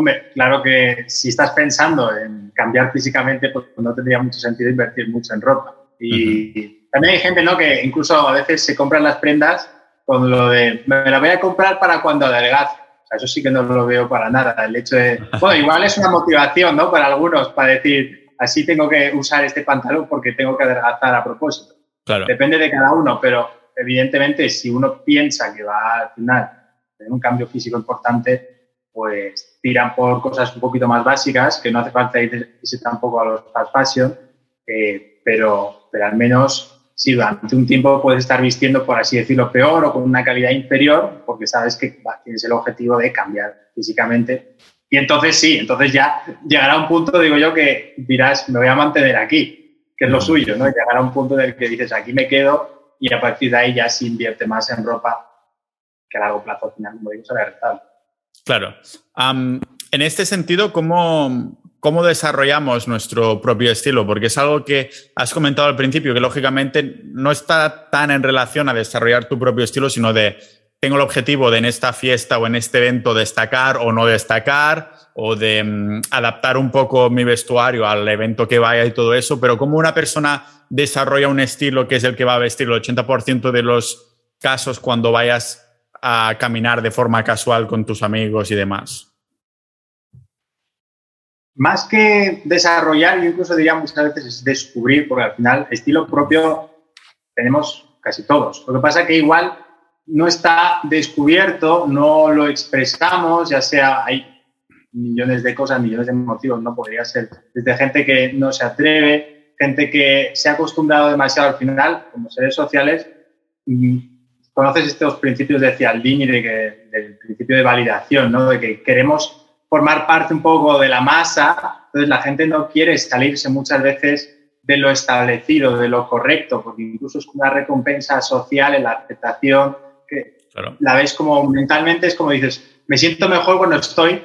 [SPEAKER 1] Hombre, claro que si estás pensando en cambiar físicamente, pues no tendría mucho sentido invertir mucho en ropa. Y también hay gente, ¿no? Que incluso a veces se compran las prendas con lo de, me la voy a comprar para cuando adelgace. O sea, eso sí que no lo veo para nada. El hecho de, bueno, igual es una motivación, ¿no? Para algunos, para decir, así tengo que usar este pantalón porque tengo que adelgazar a propósito. Claro. Depende de cada uno, pero evidentemente si uno piensa que va al final tener un cambio físico importante, pues tiran por cosas un poquito más básicas, que no hace falta irse tampoco a los fast fashion, eh, pero, pero al menos si durante un tiempo puedes estar vistiendo, por así decirlo, peor o con una calidad inferior, porque sabes que tienes el objetivo de cambiar físicamente. Y entonces sí, entonces ya llegará un punto, digo yo, que dirás, me voy a mantener aquí, que es lo suyo, ¿no? Llegará un punto en el que dices, aquí me quedo y a partir de ahí ya se invierte más en ropa que a largo plazo al final, como digo, será rentable.
[SPEAKER 2] Claro. en este sentido, ¿cómo, ¿cómo desarrollamos nuestro propio estilo? Porque es algo que has comentado al principio, que lógicamente no está tan en relación a desarrollar tu propio estilo, sino de tengo el objetivo de en esta fiesta o en este evento destacar o no destacar, o de mm, adaptar un poco mi vestuario al evento que vaya y todo eso, pero ¿cómo una persona desarrolla un estilo que es el que va a vestir el 80% de los casos cuando vayas a caminar de forma casual con tus amigos y demás?
[SPEAKER 1] Más que desarrollar, yo incluso diría muchas veces es descubrir, porque al final estilo propio tenemos casi todos. Lo que pasa que igual no está descubierto, no lo expresamos, ya sea hay millones de cosas, millones de motivos, no podría ser desde gente que no se atreve, gente que se ha acostumbrado demasiado al final, como seres sociales, conoces estos principios de Cialdini, de que, del principio de validación, ¿no? de que queremos formar parte un poco de la masa, entonces la gente no quiere salirse muchas veces de lo establecido, de lo correcto, porque incluso es una recompensa social en la aceptación, que la ves como mentalmente, es como dices, me siento mejor cuando estoy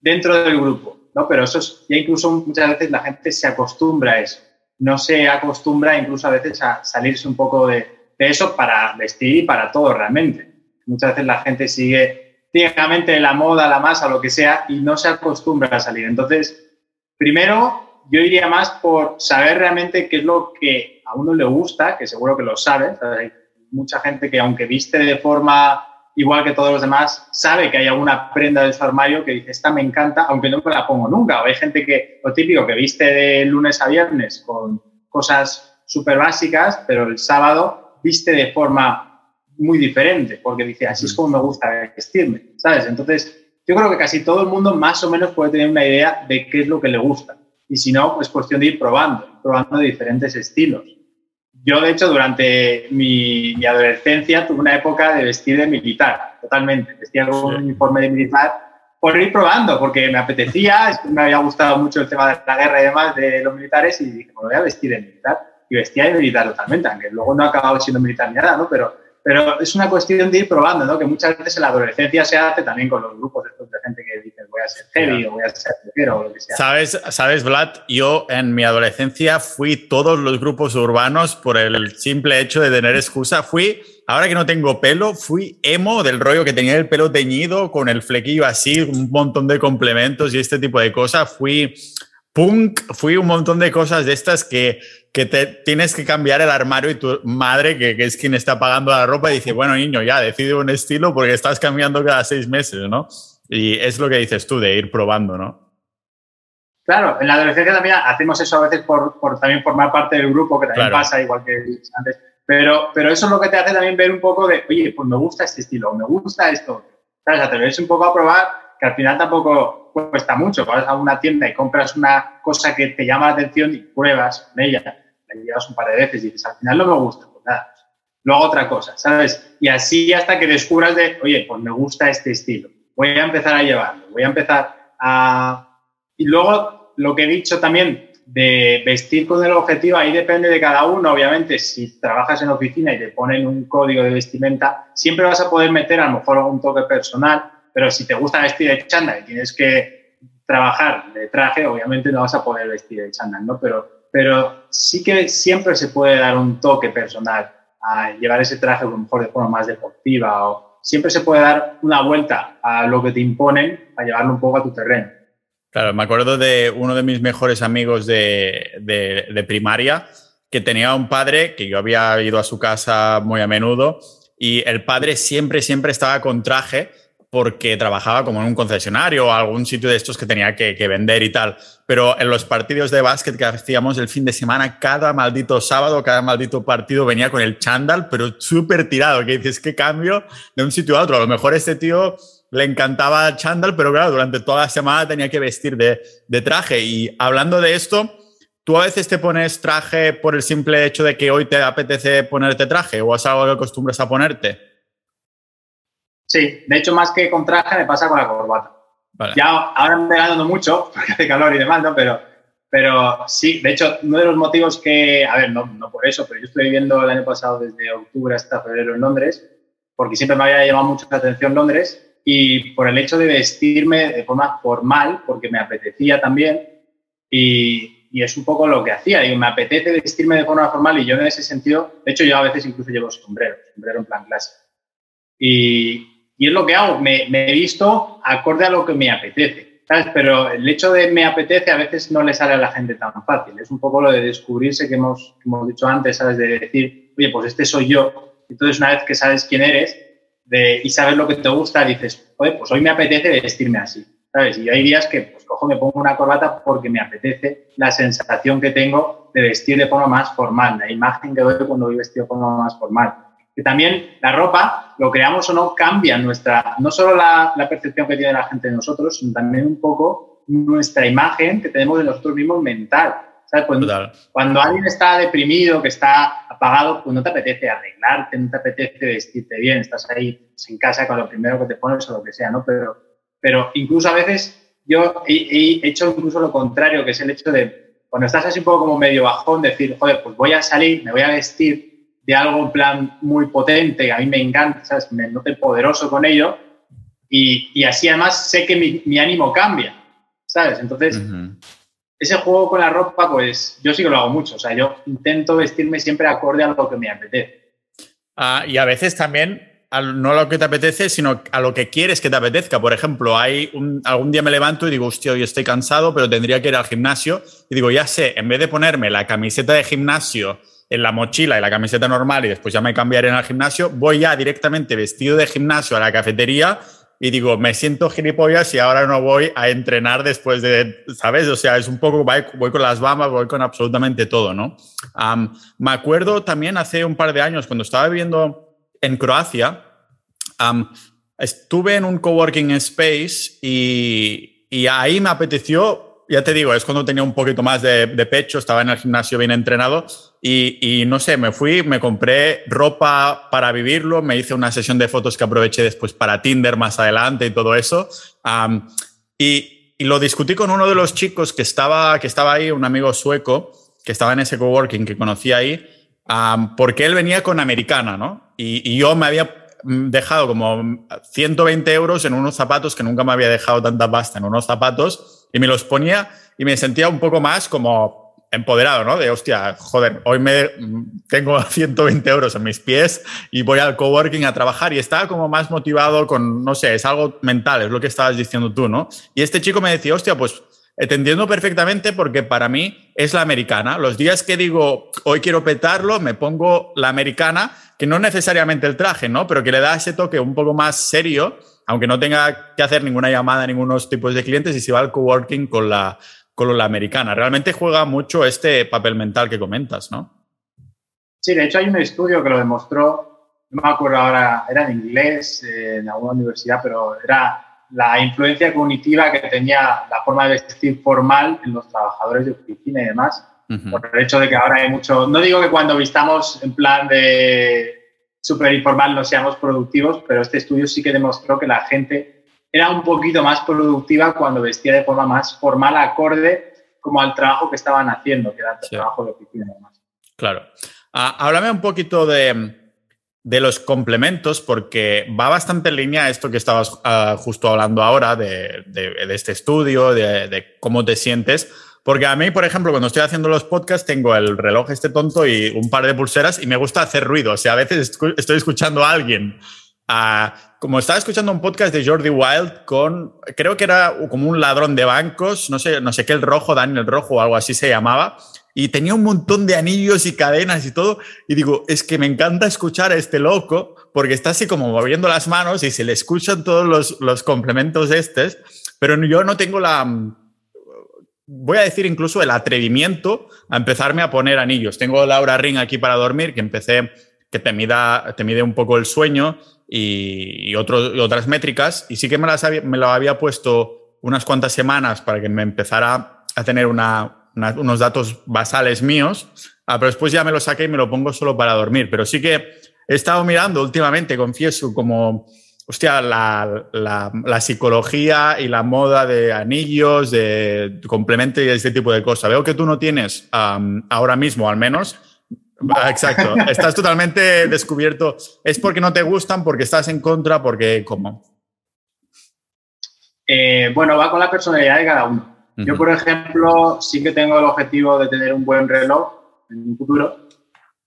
[SPEAKER 1] dentro del grupo, ¿no? Pero eso es, ya incluso muchas veces la gente se acostumbra a eso, no se acostumbra incluso a veces a salirse un poco de, de eso para vestir y para todo realmente. Muchas veces la gente sigue ciegamente la moda, la masa, lo que sea, y no se acostumbra a salir. Entonces, primero, yo iría más por saber realmente qué es lo que a uno le gusta, que seguro que lo sabe. Hay mucha gente que aunque viste de forma igual que todos los demás, sabe que hay alguna prenda de su armario que dice, esta me encanta, aunque no me la pongo nunca. O hay gente que, lo típico, que viste de lunes a viernes con cosas súper básicas, pero el sábado viste de forma muy diferente, porque dice, así es como me gusta vestirme, ¿sabes? Entonces, yo creo que casi todo el mundo más o menos puede tener una idea de qué es lo que le gusta. Y si no, pues cuestión de ir probando, probando diferentes estilos. Yo, de hecho, durante mi, adolescencia tuve una época de vestir de militar, totalmente. Vestía con un uniforme de militar por ir probando, porque me apetecía, me había gustado mucho el tema de la guerra y demás de los militares y dije, me voy a vestir de militar y vestía de militar totalmente, aunque luego no ha acabado siendo militar ni nada, ¿no? Pero, pero es una cuestión de ir probando, ¿no? Que muchas veces en la adolescencia se hace también con los grupos de gente que dice voy a ser heavy o voy a ser rockero o lo que sea.
[SPEAKER 2] ¿Sabes, ¿Sabes, Vlad? Yo en mi adolescencia fui todos los grupos urbanos por el simple hecho de tener excusa. Fui, ahora que no tengo pelo, fui emo del rollo que tenía el pelo teñido con el flequillo así, un montón de complementos y este tipo de cosas. Fui punk, fui un montón de cosas de estas que, que te tienes que cambiar el armario y tu madre, que, que, es quien está pagando la ropa, dice, bueno, niño, ya, decide un estilo porque estás cambiando cada seis meses, ¿no? Y es lo que dices tú, de ir probando, ¿no?
[SPEAKER 1] Claro, en la adolescencia también hacemos eso a veces por, también formar parte del grupo, que también pasa, igual que antes. Pero, pero eso es lo que te hace también ver un poco de, oye, pues me gusta este estilo, me gusta esto. ¿Sabes? Atreverse un poco a probar, que al final tampoco cuesta mucho. Vas a una tienda y compras una cosa que te llama la atención y pruebas con ella, la llevas un par de veces y dices, al final no me gusta, pues nada, luego otra cosa, ¿sabes? Y así hasta que descubras de, oye, pues me gusta este estilo, voy a empezar a llevarlo, voy a empezar a... Y luego lo que he dicho también de vestir con el objetivo, ahí depende de cada uno. Obviamente, si trabajas en oficina y te ponen un código de vestimenta, siempre vas a poder meter a lo mejor un toque personal, pero si te gusta vestir de chándal y tienes que trabajar de traje, obviamente no vas a poder vestir de chándal, ¿no? Pero, pero sí que siempre se puede dar un toque personal a llevar ese traje a lo mejor de forma más deportiva o siempre se puede dar una vuelta a lo que te imponen a llevarlo un poco a tu terreno.
[SPEAKER 2] Claro, me acuerdo de uno de mis mejores amigos de, primaria que tenía un padre que yo había ido a su casa muy a menudo y el padre siempre, siempre estaba con traje porque trabajaba como en un concesionario o algún sitio de estos que tenía que, vender y tal. Pero en los partidos de básquet que hacíamos el fin de semana, cada maldito sábado, cada maldito partido venía con el chándal, pero súper tirado, que dices, ¿qué cambio de un sitio a otro? A lo mejor este tío le encantaba chándal, pero claro, durante toda la semana tenía que vestir de, de, traje. Y hablando de esto, ¿tú a veces te pones traje por el simple hecho de que hoy te apetece ponerte traje o es algo que acostumbras a ponerte?
[SPEAKER 1] Sí, de hecho, más que con traje me pasa con la corbata. Ya ahora me ganando mucho, porque hace calor y demás, ¿no? Pero, pero sí, de hecho, uno de los motivos que, a ver, no, no por eso, pero yo estuve viviendo el año pasado desde octubre hasta febrero en Londres, porque siempre me había llamado mucho la atención Londres y por el hecho de vestirme de forma formal, porque me apetecía también, y, y, es un poco lo que hacía. Digo, me apetece vestirme de forma formal y yo en ese sentido, de hecho yo a veces incluso llevo sombrero, sombrero en plan clase. Y, y es lo que hago, me, he visto acorde a lo que me apetece. ¿sabes? Pero el hecho de me apetece a veces no le sale a la gente tan fácil. Es un poco lo de descubrirse que hemos, hemos dicho antes, ¿sabes? De decir, oye, pues este soy yo. Entonces, una vez que sabes quién eres, y sabes lo que te gusta, dices, oye, pues hoy me apetece vestirme así, ¿sabes? Y hay días que, pues cojo, me pongo una corbata porque me apetece la sensación que tengo de vestir de forma más formal, la imagen que doy cuando voy vestido de forma más formal. Que también la ropa, lo creamos o no, cambia nuestra, no solo la, la percepción que tiene la gente de nosotros, sino también un poco nuestra imagen que tenemos de nosotros mismos mental. Cuando, cuando, alguien está deprimido, que está apagado, pues no te apetece arreglarte, no te apetece vestirte bien, estás ahí pues, en casa con lo primero que te pones o lo que sea, ¿no? Pero, pero incluso a veces yo he, hecho incluso lo contrario, que es el hecho de, cuando estás así un poco como medio bajón, decir, joder, pues voy a salir, me voy a vestir de algo en plan muy potente, a mí me encanta, ¿sabes? Me noto poderoso con ello y, y, así además sé que mi, mi ánimo cambia, ¿sabes? Entonces ese juego con la ropa, pues yo sí que lo hago mucho. O sea, yo intento vestirme siempre acorde a lo que me apetece.
[SPEAKER 2] Ah, y a veces también no a lo que te apetece, sino a lo que quieres que te apetezca. Por ejemplo, hay algún día me levanto y digo, hostia, hoy estoy cansado, pero tendría que ir al gimnasio. Y digo, ya sé, en vez de ponerme la camiseta de gimnasio en la mochila y la camiseta normal y después ya me cambiaré en el gimnasio, voy ya directamente vestido de gimnasio a la cafetería y digo, me siento gilipollas y ahora no voy a entrenar después de, ¿sabes? O sea, es un poco, voy, con las bambas, voy con absolutamente todo, ¿no? me acuerdo también hace un par de años, cuando estaba viviendo en Croacia, estuve en un coworking space y, y ahí me apeteció ya te digo, es cuando tenía un poquito más de, pecho, estaba en el gimnasio bien entrenado y, no sé, me fui, me compré ropa para vivirlo, me hice una sesión de fotos que aproveché después para Tinder más adelante y todo eso. y, lo discutí con uno de los chicos que estaba, que estaba ahí, un amigo sueco, que estaba en ese coworking que conocí ahí, porque él venía con americana, ¿no? Y, y yo me había dejado como 120 euros en unos zapatos que nunca me había dejado tanta pasta en unos zapatos y me los ponía y me sentía un poco más como empoderado, ¿no? De hostia, joder, hoy me tengo 120 euros en mis pies y voy al coworking a trabajar y estaba como más motivado con, no sé, es algo mental, es lo que estabas diciendo tú, ¿no? Y este chico me decía, hostia, pues te entiendo perfectamente porque para mí es la americana. Los días que digo, hoy quiero petarlo, me pongo la americana, que no necesariamente el traje, ¿no? Pero que le da ese toque un poco más serio aunque no tenga que hacer ninguna llamada a ningunos tipos de clientes y se va al coworking con la, con la americana. Realmente juega mucho este papel mental que comentas, ¿no?
[SPEAKER 1] Sí, de hecho hay un estudio que lo demostró, no me acuerdo ahora, era en inglés, eh, en alguna universidad, pero era la influencia cognitiva que tenía la forma de vestir formal en los trabajadores de oficina y demás, por el hecho de que ahora hay mucho, no digo que cuando vistamos en plan de súper informal no seamos productivos, pero este estudio sí que demostró que la gente era un poquito más productiva cuando vestía de forma más formal, acorde como al trabajo que estaban haciendo, que era el trabajo de oficina y demás.
[SPEAKER 2] Claro. Ah, háblame un poquito de, de los complementos, porque va bastante en línea esto que estabas ah, justo hablando ahora de, este estudio, de, cómo te sientes. Porque a mí, por ejemplo, cuando estoy haciendo los podcasts, tengo el reloj este tonto y un par de pulseras y me gusta hacer ruido. O sea, a veces estoy escuchando a alguien. Ah, como estaba escuchando un podcast de Jordi Wild con, creo que era como un ladrón de bancos, no sé, no sé qué, el rojo, Daniel Rojo o algo así se llamaba y tenía un montón de anillos y cadenas y todo. Y digo, es que me encanta escuchar a este loco porque está así como moviendo las manos y se le escuchan todos los, los complementos estos, pero yo no tengo la, voy a decir incluso el atrevimiento a empezarme a poner anillos. Tengo Laura Ring aquí para dormir, que empecé, que te, mida, te mide un poco el sueño y, y, otras métricas, y sí que me, las me lo había puesto unas cuantas semanas para que me empezara a tener una, unos datos basales míos, ah, pero después ya me lo saqué y me lo pongo solo para dormir. Pero sí que he estado mirando últimamente, confieso, como, hostia, la, la, psicología y la moda de anillos, de complemento y este tipo de cosas. Veo que tú no tienes ahora mismo, al menos. Exacto, estás totalmente descubierto. ¿Es porque no te gustan, porque estás en contra, porque cómo?
[SPEAKER 1] Eh, bueno, va con la personalidad de cada uno. Yo, por ejemplo, sí que tengo el objetivo de tener un buen reloj en un futuro,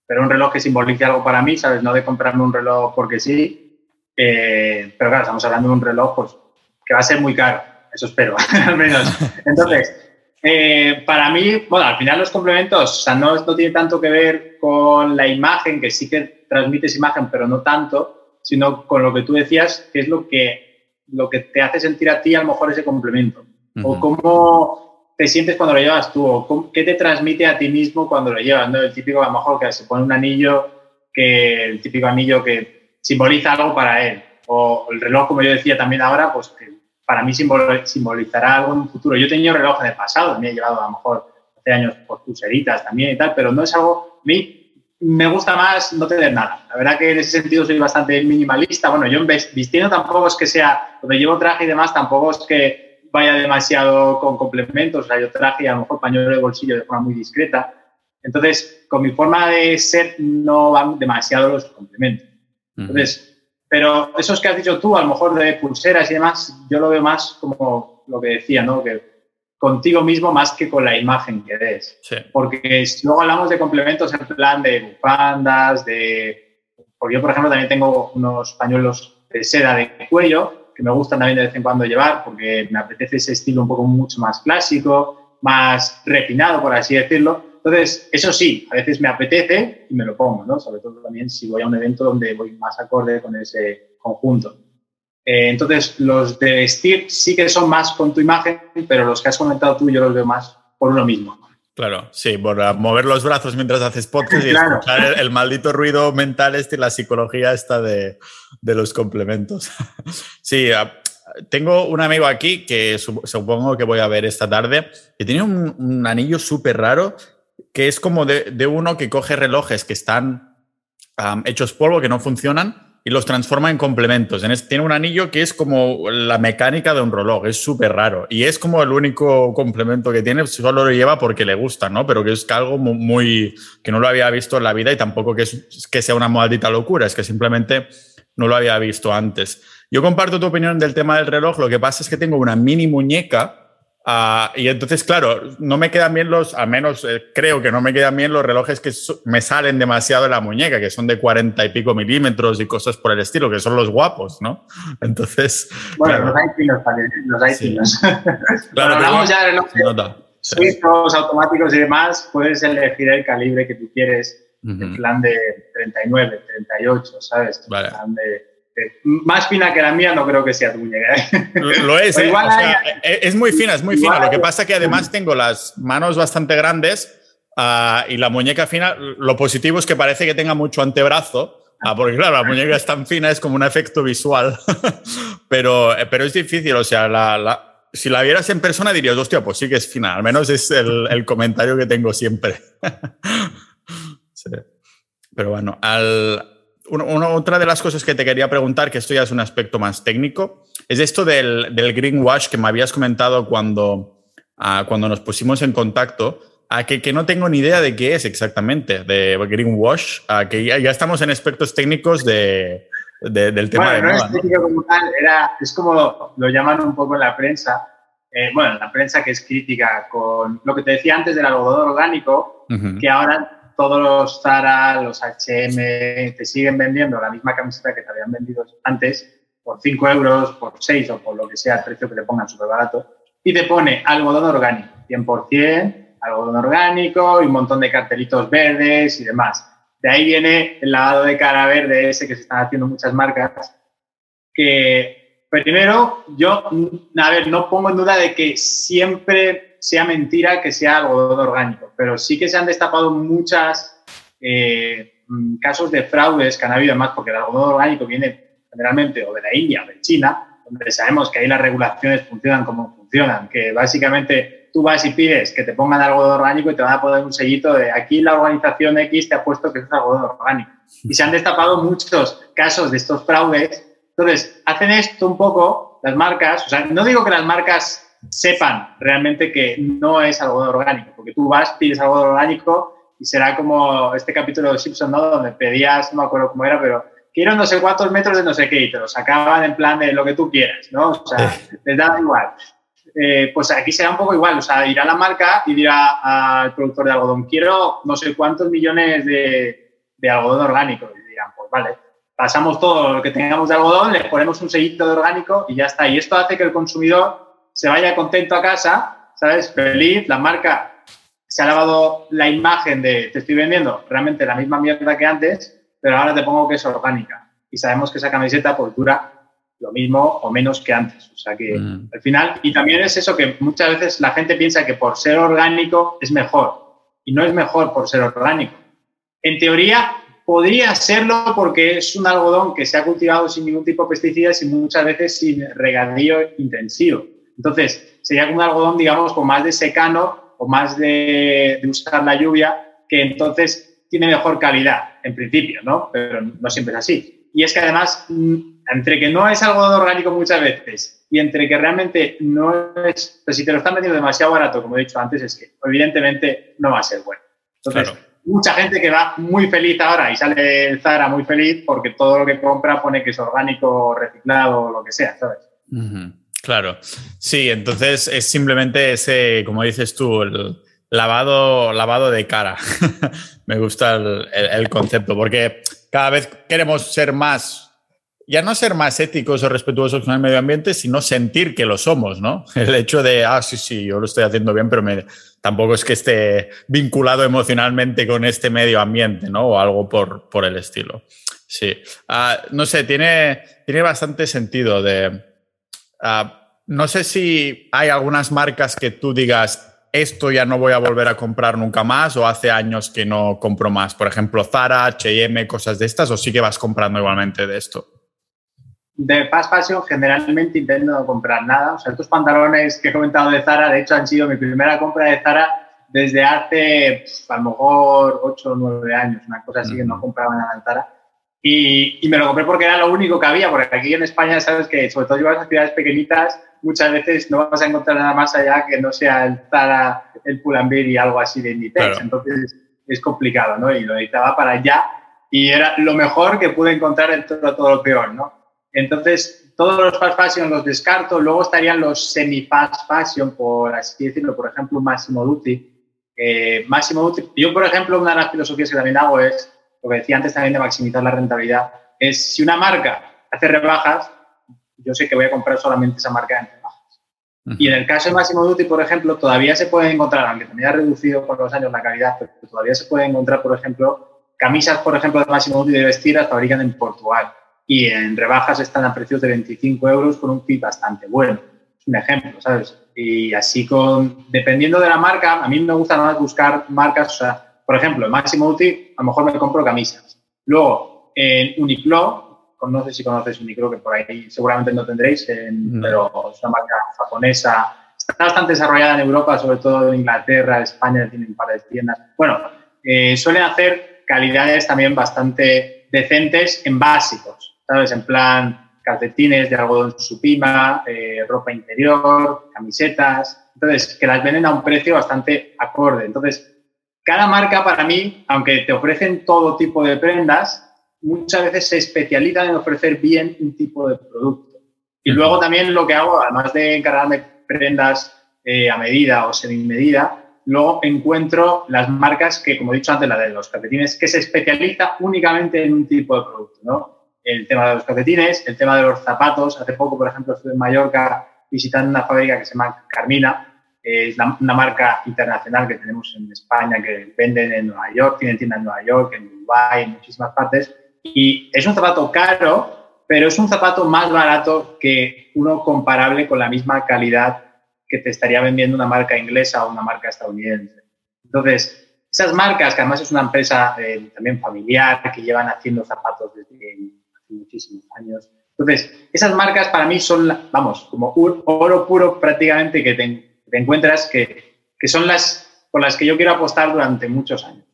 [SPEAKER 1] pero un reloj que simbolice algo para mí, ¿sabes? No de comprarme un reloj porque sí. Eh, pero claro, estamos hablando de un reloj pues, que va a ser muy caro, eso espero, al menos. Entonces, eh, para mí, bueno, al final los complementos, o sea, no, no tiene tanto que ver con la imagen, que sí que transmites imagen, pero no tanto, sino con lo que tú decías, que es lo que, lo que te hace sentir a ti a lo mejor ese complemento o cómo te sientes cuando lo llevas tú, o qué te transmite a ti mismo cuando lo llevas, ¿no? El típico, a lo mejor, que se pone un anillo, que el típico anillo que simboliza algo para él, o el reloj, como yo decía también ahora, pues que para mí simbolizará algo en un futuro. Yo he tenido reloj en el pasado, me he llevado a lo mejor hace años por pulseritas también y tal, pero no es algo, a mí me gusta más no tener nada. La verdad que en ese sentido soy bastante minimalista. Bueno, yo vistiendo tampoco es que sea, cuando llevo traje y demás, tampoco es que vaya demasiado con complementos. O sea, yo traje a lo mejor pañuelo de bolsillo de forma muy discreta. Entonces, con mi forma de ser no van demasiado los complementos. Entonces, pero esos que has dicho tú, a lo mejor de pulseras y demás, yo lo veo más como lo que decía, ¿no? Que contigo mismo más que con la imagen que des. Porque si luego hablamos de complementos en plan de bufandas, de... Porque yo, por ejemplo, también tengo unos pañuelos de seda de cuello que me gustan también de vez en cuando llevar porque me apetece ese estilo un poco mucho más clásico, más refinado, por así decirlo. Entonces, eso sí, a veces me apetece y me lo pongo, ¿no? Sobre todo también si voy a un evento donde voy más acorde con ese conjunto. Eh, entonces, los de vestir sí que son más con tu imagen, pero los que has comentado tú yo los veo más por uno mismo.
[SPEAKER 2] Claro, sí, por mover los brazos mientras haces podcast y escuchar el, maldito ruido mental este y la psicología esta de, de los complementos. sí, ah, tengo un amigo aquí que supongo que voy a ver esta tarde, que tiene un, anillo súper raro, que es como de, de, uno que coge relojes que están hechos polvo, que no funcionan, y los transforma en complementos. tiene un anillo que es como la mecánica de un reloj, es súper raro. Y es como el único complemento que tiene, solo lo lleva porque le gusta, ¿no? Pero que es algo muy, que no lo había visto en la vida y tampoco que, es, que sea una maldita locura, es que simplemente no lo había visto antes. Yo comparto tu opinión del tema del reloj, lo que pasa es que tengo una mini muñeca Ah, y entonces, claro, no me quedan bien los, al menos eh, creo que no me quedan bien los relojes que me salen demasiado de la muñeca, que son de 40 y pico milímetros y cosas por el estilo, que son los guapos, ¿no? Entonces.
[SPEAKER 1] Bueno, los hay finos también, los hay finos. Claro, hablamos ya de relojes suizos, automáticos y demás, puedes elegir el calibre que tú quieres, en plan de 39, 38, ¿sabes? En plan de, Más fina que la mía no creo que sea tu muñeca.
[SPEAKER 2] ¿eh? Lo, es, ¿eh? e, es muy fina, es muy fina. Lo que pasa es que además tengo las manos bastante grandes ah, y la muñeca fina, lo positivo es que parece que tenga mucho antebrazo. Ah, porque claro, la muñeca es tan fina, es como un efecto visual. pero, eh, pero es difícil, o sea, la, si la vieras en persona dirías, hostia, pues sí que es fina. Al menos es el, el comentario que tengo siempre. sí. Pero bueno, al, otra de las cosas que te quería preguntar, que esto ya es un aspecto más técnico, es esto del, del greenwash que me habías comentado cuando, ah, cuando nos pusimos en contacto, a que, que, no tengo ni idea de qué es exactamente, de greenwash, a que ya, ya estamos en aspectos técnicos de, del tema
[SPEAKER 1] de moda. Es, como tal, era, es como lo llaman un poco en la prensa, eh, bueno, la prensa que es crítica con lo que te decía antes del algodón orgánico, que ahora todos los Zara, los H&M te siguen vendiendo la misma camiseta que te habían vendido antes por 5 euros, por 6 o por lo que sea el precio que te pongan súper barato y te pone algodón orgánico, 100%, algodón orgánico y un montón de cartelitos verdes y demás. De ahí viene el lavado de cara verde ese que se están haciendo muchas marcas que primero yo, a ver, no pongo en duda de que siempre sea mentira que sea algodón orgánico, pero sí que se han destapado muchas eh, mm, casos de fraudes que han habido más porque el algodón orgánico viene generalmente o de la India o de China, donde sabemos que ahí las regulaciones funcionan como funcionan, que básicamente tú vas y pides que te pongan algodón orgánico y te van a poner un sellito de aquí la organización X te ha puesto que es algodón orgánico. Y se han destapado muchos casos de estos fraudes. Entonces, hacen esto un poco las marcas, o sea, no digo que las marcas sepan realmente que no es algodón orgánico, porque tú vas, pides algodón orgánico y será como este capítulo de Simpson, ¿no? Donde pedías, no me acuerdo cómo era, pero quiero no sé cuántos metros de no sé qué y te lo sacaban en plan de lo que tú quieras, ¿no? O sea, les da igual. Eh, pues aquí será un poco igual, o sea, irá la marca y dirá al productor de algodón, quiero no sé cuántos millones de, de algodón orgánico. Y dirán, pues vale, pasamos todo lo que tengamos de algodón, le ponemos un sellito de orgánico y ya está. Y esto hace que el consumidor se vaya contento a casa, ¿sabes? Feliz, la marca se ha lavado la imagen de te estoy vendiendo realmente la misma mierda que antes, pero ahora te pongo que es orgánica. Y sabemos que esa camiseta pues dura lo mismo o menos que antes. O sea que mm. al final, y también es eso que muchas veces la gente piensa que por ser orgánico es mejor. Y no es mejor por ser orgánico. En teoría podría serlo porque es un algodón que se ha cultivado sin ningún tipo de pesticidas y muchas veces sin regadío intensivo. Entonces, sería como un algodón, digamos, con más de secano o más de, usar la lluvia, que entonces tiene mejor calidad, en principio, ¿no? Pero no siempre es así. Y es que además, mm, entre que no es algodón orgánico muchas veces y entre que realmente no es, pues si te lo están vendiendo demasiado barato, como he dicho antes, es que evidentemente no va a ser bueno. Entonces, mucha gente que va muy feliz ahora y sale Zara muy feliz porque todo lo que compra pone que es orgánico, reciclado o lo que sea, ¿sabes?
[SPEAKER 2] Claro, sí, entonces es simplemente ese, como dices tú, el lavado, lavado de cara. Me gusta el, concepto, porque cada vez queremos ser más, ya no ser más éticos o respetuosos con el medio ambiente, sino sentir que lo somos, ¿no? El hecho de, ah, sí, sí, yo lo estoy haciendo bien, pero me, tampoco es que esté vinculado emocionalmente con este medio ambiente, ¿no? O algo por, por el estilo. Sí. Ah, no sé, tiene, tiene bastante sentido de Ah, no sé si hay algunas marcas que tú digas, esto ya no voy a volver a comprar nunca más o hace años que no compro más. Por ejemplo, Zara, HM, cosas de estas, o sí que vas comprando igualmente de esto.
[SPEAKER 1] De fast fashion generalmente intento no comprar nada. O sea, estos pantalones que he comentado de Zara, de hecho, han sido mi primera compra de Zara desde hace a lo mejor 8 o 9 años, una cosa así que no compraba nada en Zara. Y, me lo compré porque era lo único que había, porque aquí en España sabes que sobre todo llevas a ciudades pequeñitas, muchas veces no vas a encontrar nada más allá que no sea el Zara, el Pull&Bear y algo así de Inditex. Entonces es complicado, ¿no? Y lo necesitaba para allá y era lo mejor que pude encontrar en todo, todo lo peor, ¿no? Entonces, todos los fast fashion los descarto. Luego estarían los semi-fast fashion, por así decirlo. Por ejemplo, Massimo Dutti. Eh, Massimo Dutti. Yo, por ejemplo, una de las filosofías que también hago es lo que decía antes también de maximizar la rentabilidad, es si una marca hace rebajas, yo sé que voy a comprar solamente esa marca en rebajas. Y en el caso de Máximo Duty, por ejemplo, todavía se puede encontrar, aunque también ha reducido por los años la calidad, pero todavía se puede encontrar, por ejemplo, camisas, por ejemplo, de Máximo Duty de vestir las fabrican en Portugal. y en rebajas están a precios de 25 euros con un fit bastante bueno. Es un ejemplo, ¿sabes? Y así con, dependiendo de la marca, a mí me gusta más buscar marcas, o sea, por ejemplo, en Máximo Ulti, a lo mejor me compro camisas. Luego, en Uniqlo, no sé si conoces Uniqlo, que por ahí seguramente no tendréis, pero es una marca japonesa, está bastante desarrollada en Europa, sobre todo en Inglaterra, España, tienen un par de tiendas. Bueno, eh, suelen hacer calidades también bastante decentes en básicos, ¿sabes? En plan calcetines de algodón supima, eh, ropa interior, camisetas. Entonces, que las venden a un precio bastante acorde. Entonces, cada marca para mí, aunque te ofrecen todo tipo de prendas, muchas veces se especializan en ofrecer bien un tipo de producto. Y luego también lo que hago, además de encargarme prendas eh, a medida o semi-medida, luego encuentro las marcas que, como he dicho antes, la de los calcetines, que se especializa únicamente en un tipo de producto, ¿no? El tema de los calcetines, el tema de los zapatos. Hace poco, por ejemplo, estuve en Mallorca visitando una fábrica que se llama Carmina, es una marca internacional que tenemos en España, que venden en Nueva York, tienen tiendas en Nueva York, en Dubái, en muchísimas partes. Y es un zapato caro, pero es un zapato más barato que uno comparable con la misma calidad que te estaría vendiendo una marca inglesa o una marca estadounidense. Entonces, esas marcas, que además es una empresa eh, también familiar, que llevan haciendo zapatos desde hace muchísimos años. Entonces, esas marcas para mí son, vamos, como oro puro prácticamente que te, encuentras, que, que, son las por las que yo quiero apostar durante muchos años.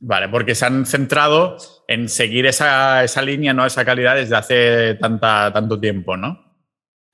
[SPEAKER 2] Vale, porque se han centrado en seguir esa, esa, línea, ¿no? esa calidad desde hace tanta, tanto tiempo, ¿no?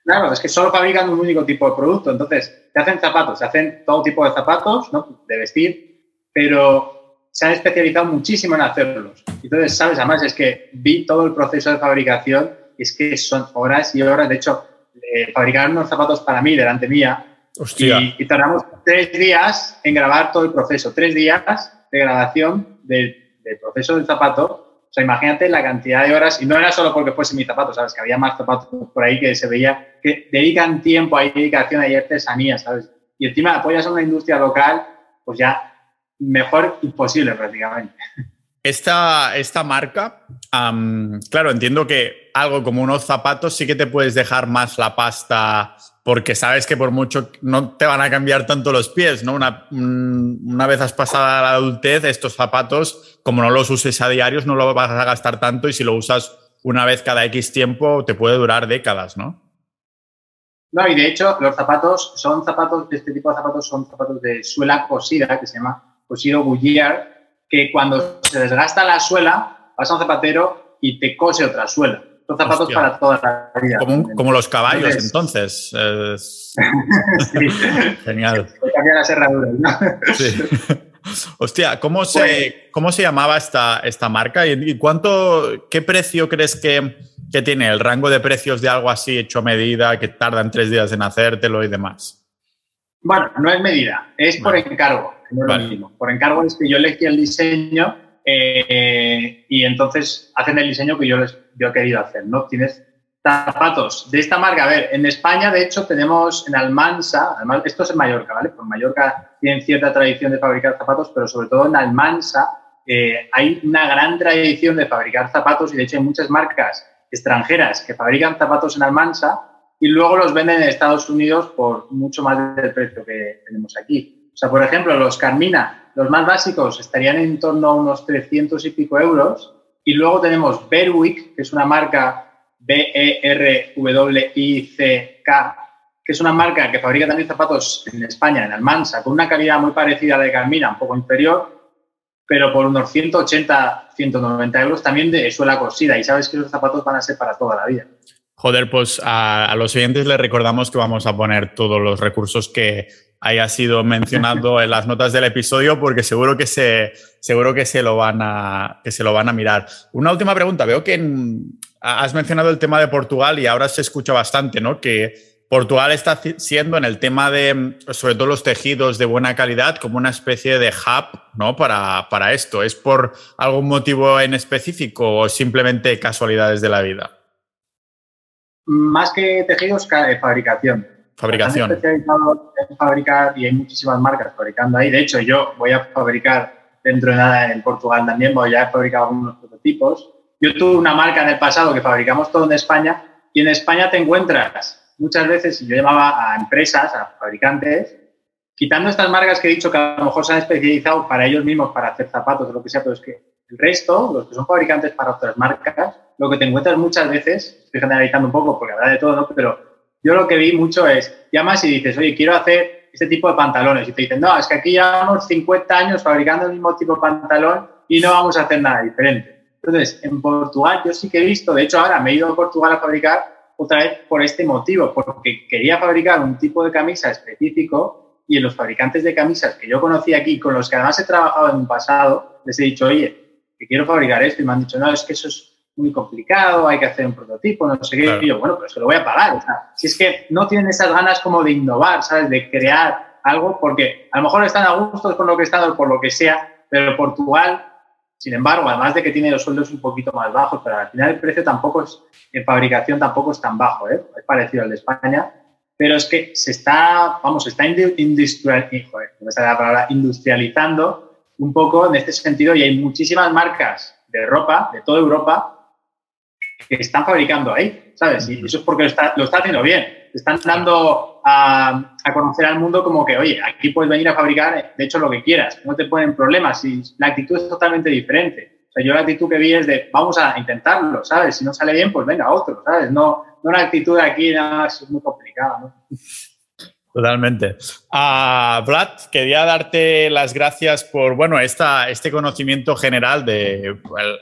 [SPEAKER 1] Claro, es que solo fabrican un único tipo de producto. Entonces, se hacen zapatos, se hacen todo tipo de zapatos, ¿no? De vestir, pero se han especializado muchísimo en hacerlos. Entonces, ¿sabes? Además, es que vi todo el proceso de fabricación y es que son horas y horas. De hecho, eh, fabricaron unos zapatos para mí, delante mía, Y, y, tardamos tres días en grabar todo el proceso. Tres días de grabación del proceso del zapato o sea, imagínate la cantidad de horas, y no era solo porque fuese mi zapato, ¿sabes? Que había más zapatos por ahí que se veía, que dedican tiempo, hay dedicación, hay artesanía, ¿sabes? Y encima apoyas a una industria local, pues ya mejor imposible prácticamente.
[SPEAKER 2] Esta, esta marca, claro, entiendo que algo como unos zapatos sí que te puedes dejar más la pasta porque sabes que por mucho no te van a cambiar tanto los pies, ¿no? Una, una vez has pasado a la adultez, estos zapatos, como no los uses a diarios, no lo vas a gastar tanto y si lo usas una vez cada X tiempo, te puede durar décadas, ¿no?
[SPEAKER 1] No, y de hecho, los zapatos son zapatos, este tipo de zapatos son zapatos de suela cosida, que se llama cosido Goodyear, que cuando se desgasta la suela, vas a un zapatero y te cose otra suela. Son zapatos para toda la vida.
[SPEAKER 2] Como, los caballos, entonces. Genial.
[SPEAKER 1] Cambiar las herraduras, ¿no? Sí.
[SPEAKER 2] Hostia, ¿cómo se, pues- ¿cómo se llamaba esta, esta marca? ¿Y cuánto, qué precio crees que, que, tiene el rango de precios de algo así hecho a medida, que tardan tres días en hacértelo y demás?
[SPEAKER 1] Bueno, no es medida, es por encargo, no es lo mismo. Por encargo es que yo elegí el diseño eh, y entonces hacen el diseño que yo, les, yo he querido hacer, ¿no? Tienes zapatos de esta marca. A ver, en España, de hecho, tenemos en Almansa, esto es en Mallorca, ¿vale? Pues Mallorca tienen cierta tradición de fabricar zapatos, pero sobre todo en Almansa eh, hay una gran tradición de fabricar zapatos y de hecho hay muchas marcas extranjeras que fabrican zapatos en Almansa y luego los venden en Estados Unidos por mucho más del precio que tenemos aquí. O sea, por ejemplo, los Carmina, los más básicos, estarían en torno a unos 300 y pico euros. Y luego tenemos Berwick, que es una marca B-E-R-W-I-C-K, que es una marca que fabrica también zapatos en España, en Almansa, con una calidad muy parecida a la de Carmina, un poco inferior, pero por unos 180, 190 euros también de suela cosida. Y sabes que esos zapatos van a ser para toda la vida.
[SPEAKER 2] Joder, pues a, los oyentes les recordamos que vamos a poner todos los recursos que haya sido mencionado en las notas del episodio porque seguro que se, seguro que se, lo, van a, que se lo van a mirar. Una última pregunta. Veo que has mencionado el tema de Portugal y ahora se escucha bastante, ¿no? Que Portugal está siendo en el tema de, sobre todo los tejidos de buena calidad, como una especie de hub, ¿no? Para, para esto. ¿Es por algún motivo en específico o simplemente casualidades de la vida?
[SPEAKER 1] Más que tejidos, fabricación.
[SPEAKER 2] Fabricación.
[SPEAKER 1] especializado en fabricar y hay muchísimas marcas fabricando ahí. De hecho, yo voy a fabricar dentro de nada en Portugal también, voy a fabricar algunos prototipos. yo tuve una marca en el pasado que fabricamos todo en España y en España te encuentras muchas veces, yo llamaba a empresas, a fabricantes, quitando estas marcas que he dicho que a lo mejor se han especializado para ellos mismos para hacer zapatos o lo que sea, pero es que el resto, los que son fabricantes para otras marcas, lo que te encuentras muchas veces, estoy generalizando un poco porque habrá de todo, ¿no? Pero yo lo que vi mucho es, llamas y dices, oye, quiero hacer este tipo de pantalones. Y te dicen, no, es que aquí llevamos 50 años fabricando el mismo tipo de pantalón y no vamos a hacer nada diferente. Entonces, en Portugal yo sí que he visto, de hecho ahora me he ido a Portugal a fabricar otra vez por este motivo, porque quería fabricar un tipo de camisa específico y en los fabricantes de camisas que yo conocí aquí, con los que además he trabajado en un pasado, les he dicho, oye, que quiero fabricar esto y me han dicho, no, es que eso es muy complicado, hay que hacer un prototipo, no sé qué. Y yo, bueno, pues se lo voy a pagar. O sea, si es que no tienen esas ganas como de innovar, ¿sabes? De crear algo, porque a lo mejor están a gusto con lo que están o por lo que sea, pero Portugal, sin embargo, además de que tiene los sueldos un poquito más bajos, pero al final el precio tampoco es, en fabricación tampoco es tan bajo, ¿eh? Es parecido al de España, pero es que se está, vamos, se está industrializando un poco en este sentido y hay muchísimas marcas de ropa de toda Europa que están fabricando ahí, ¿sabes? Y eso es porque lo está, lo está haciendo bien. Están dando a, a, conocer al mundo como que, oye, aquí puedes venir a fabricar, de hecho, lo que quieras, no te ponen problemas y la actitud es totalmente diferente. O sea, yo la actitud que vi es de, vamos a intentarlo, ¿sabes? Si no sale bien, pues venga, otro, ¿sabes? No, no una actitud de aquí, nada, es muy complicada, ¿no?
[SPEAKER 2] Totalmente. Uh, Vlad, quería darte las gracias por, bueno, esta, este conocimiento general de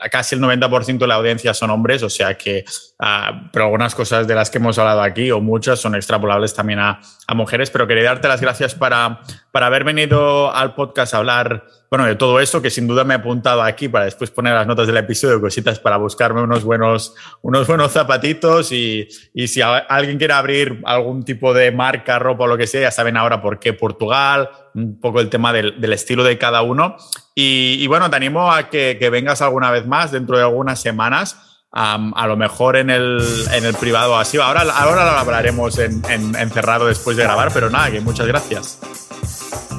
[SPEAKER 2] casi el 90% de la audiencia son hombres, o sea que, uh, pero algunas cosas de las que hemos hablado aquí, o muchas, son extrapolables también a, a mujeres, pero quería darte las gracias para, para haber venido al podcast a hablar bueno, de todo esto, que sin duda me he apuntado aquí para después poner las notas del episodio, cositas para buscarme unos buenos, unos buenos zapatitos y, y si alguien quiere abrir algún tipo de marca, ropa o lo que sea, ya saben ahora por qué Portugal, un poco el tema del, del estilo de cada uno. Y, y, bueno, te animo a que, que, vengas alguna vez más dentro de algunas semanas. Um, a lo mejor en el, en el privado así. Ahora, ahora lo hablaremos en, en, en cerrado después de grabar, pero nada, que muchas gracias.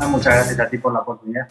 [SPEAKER 1] Muchas gracias a ti por la oportunidad.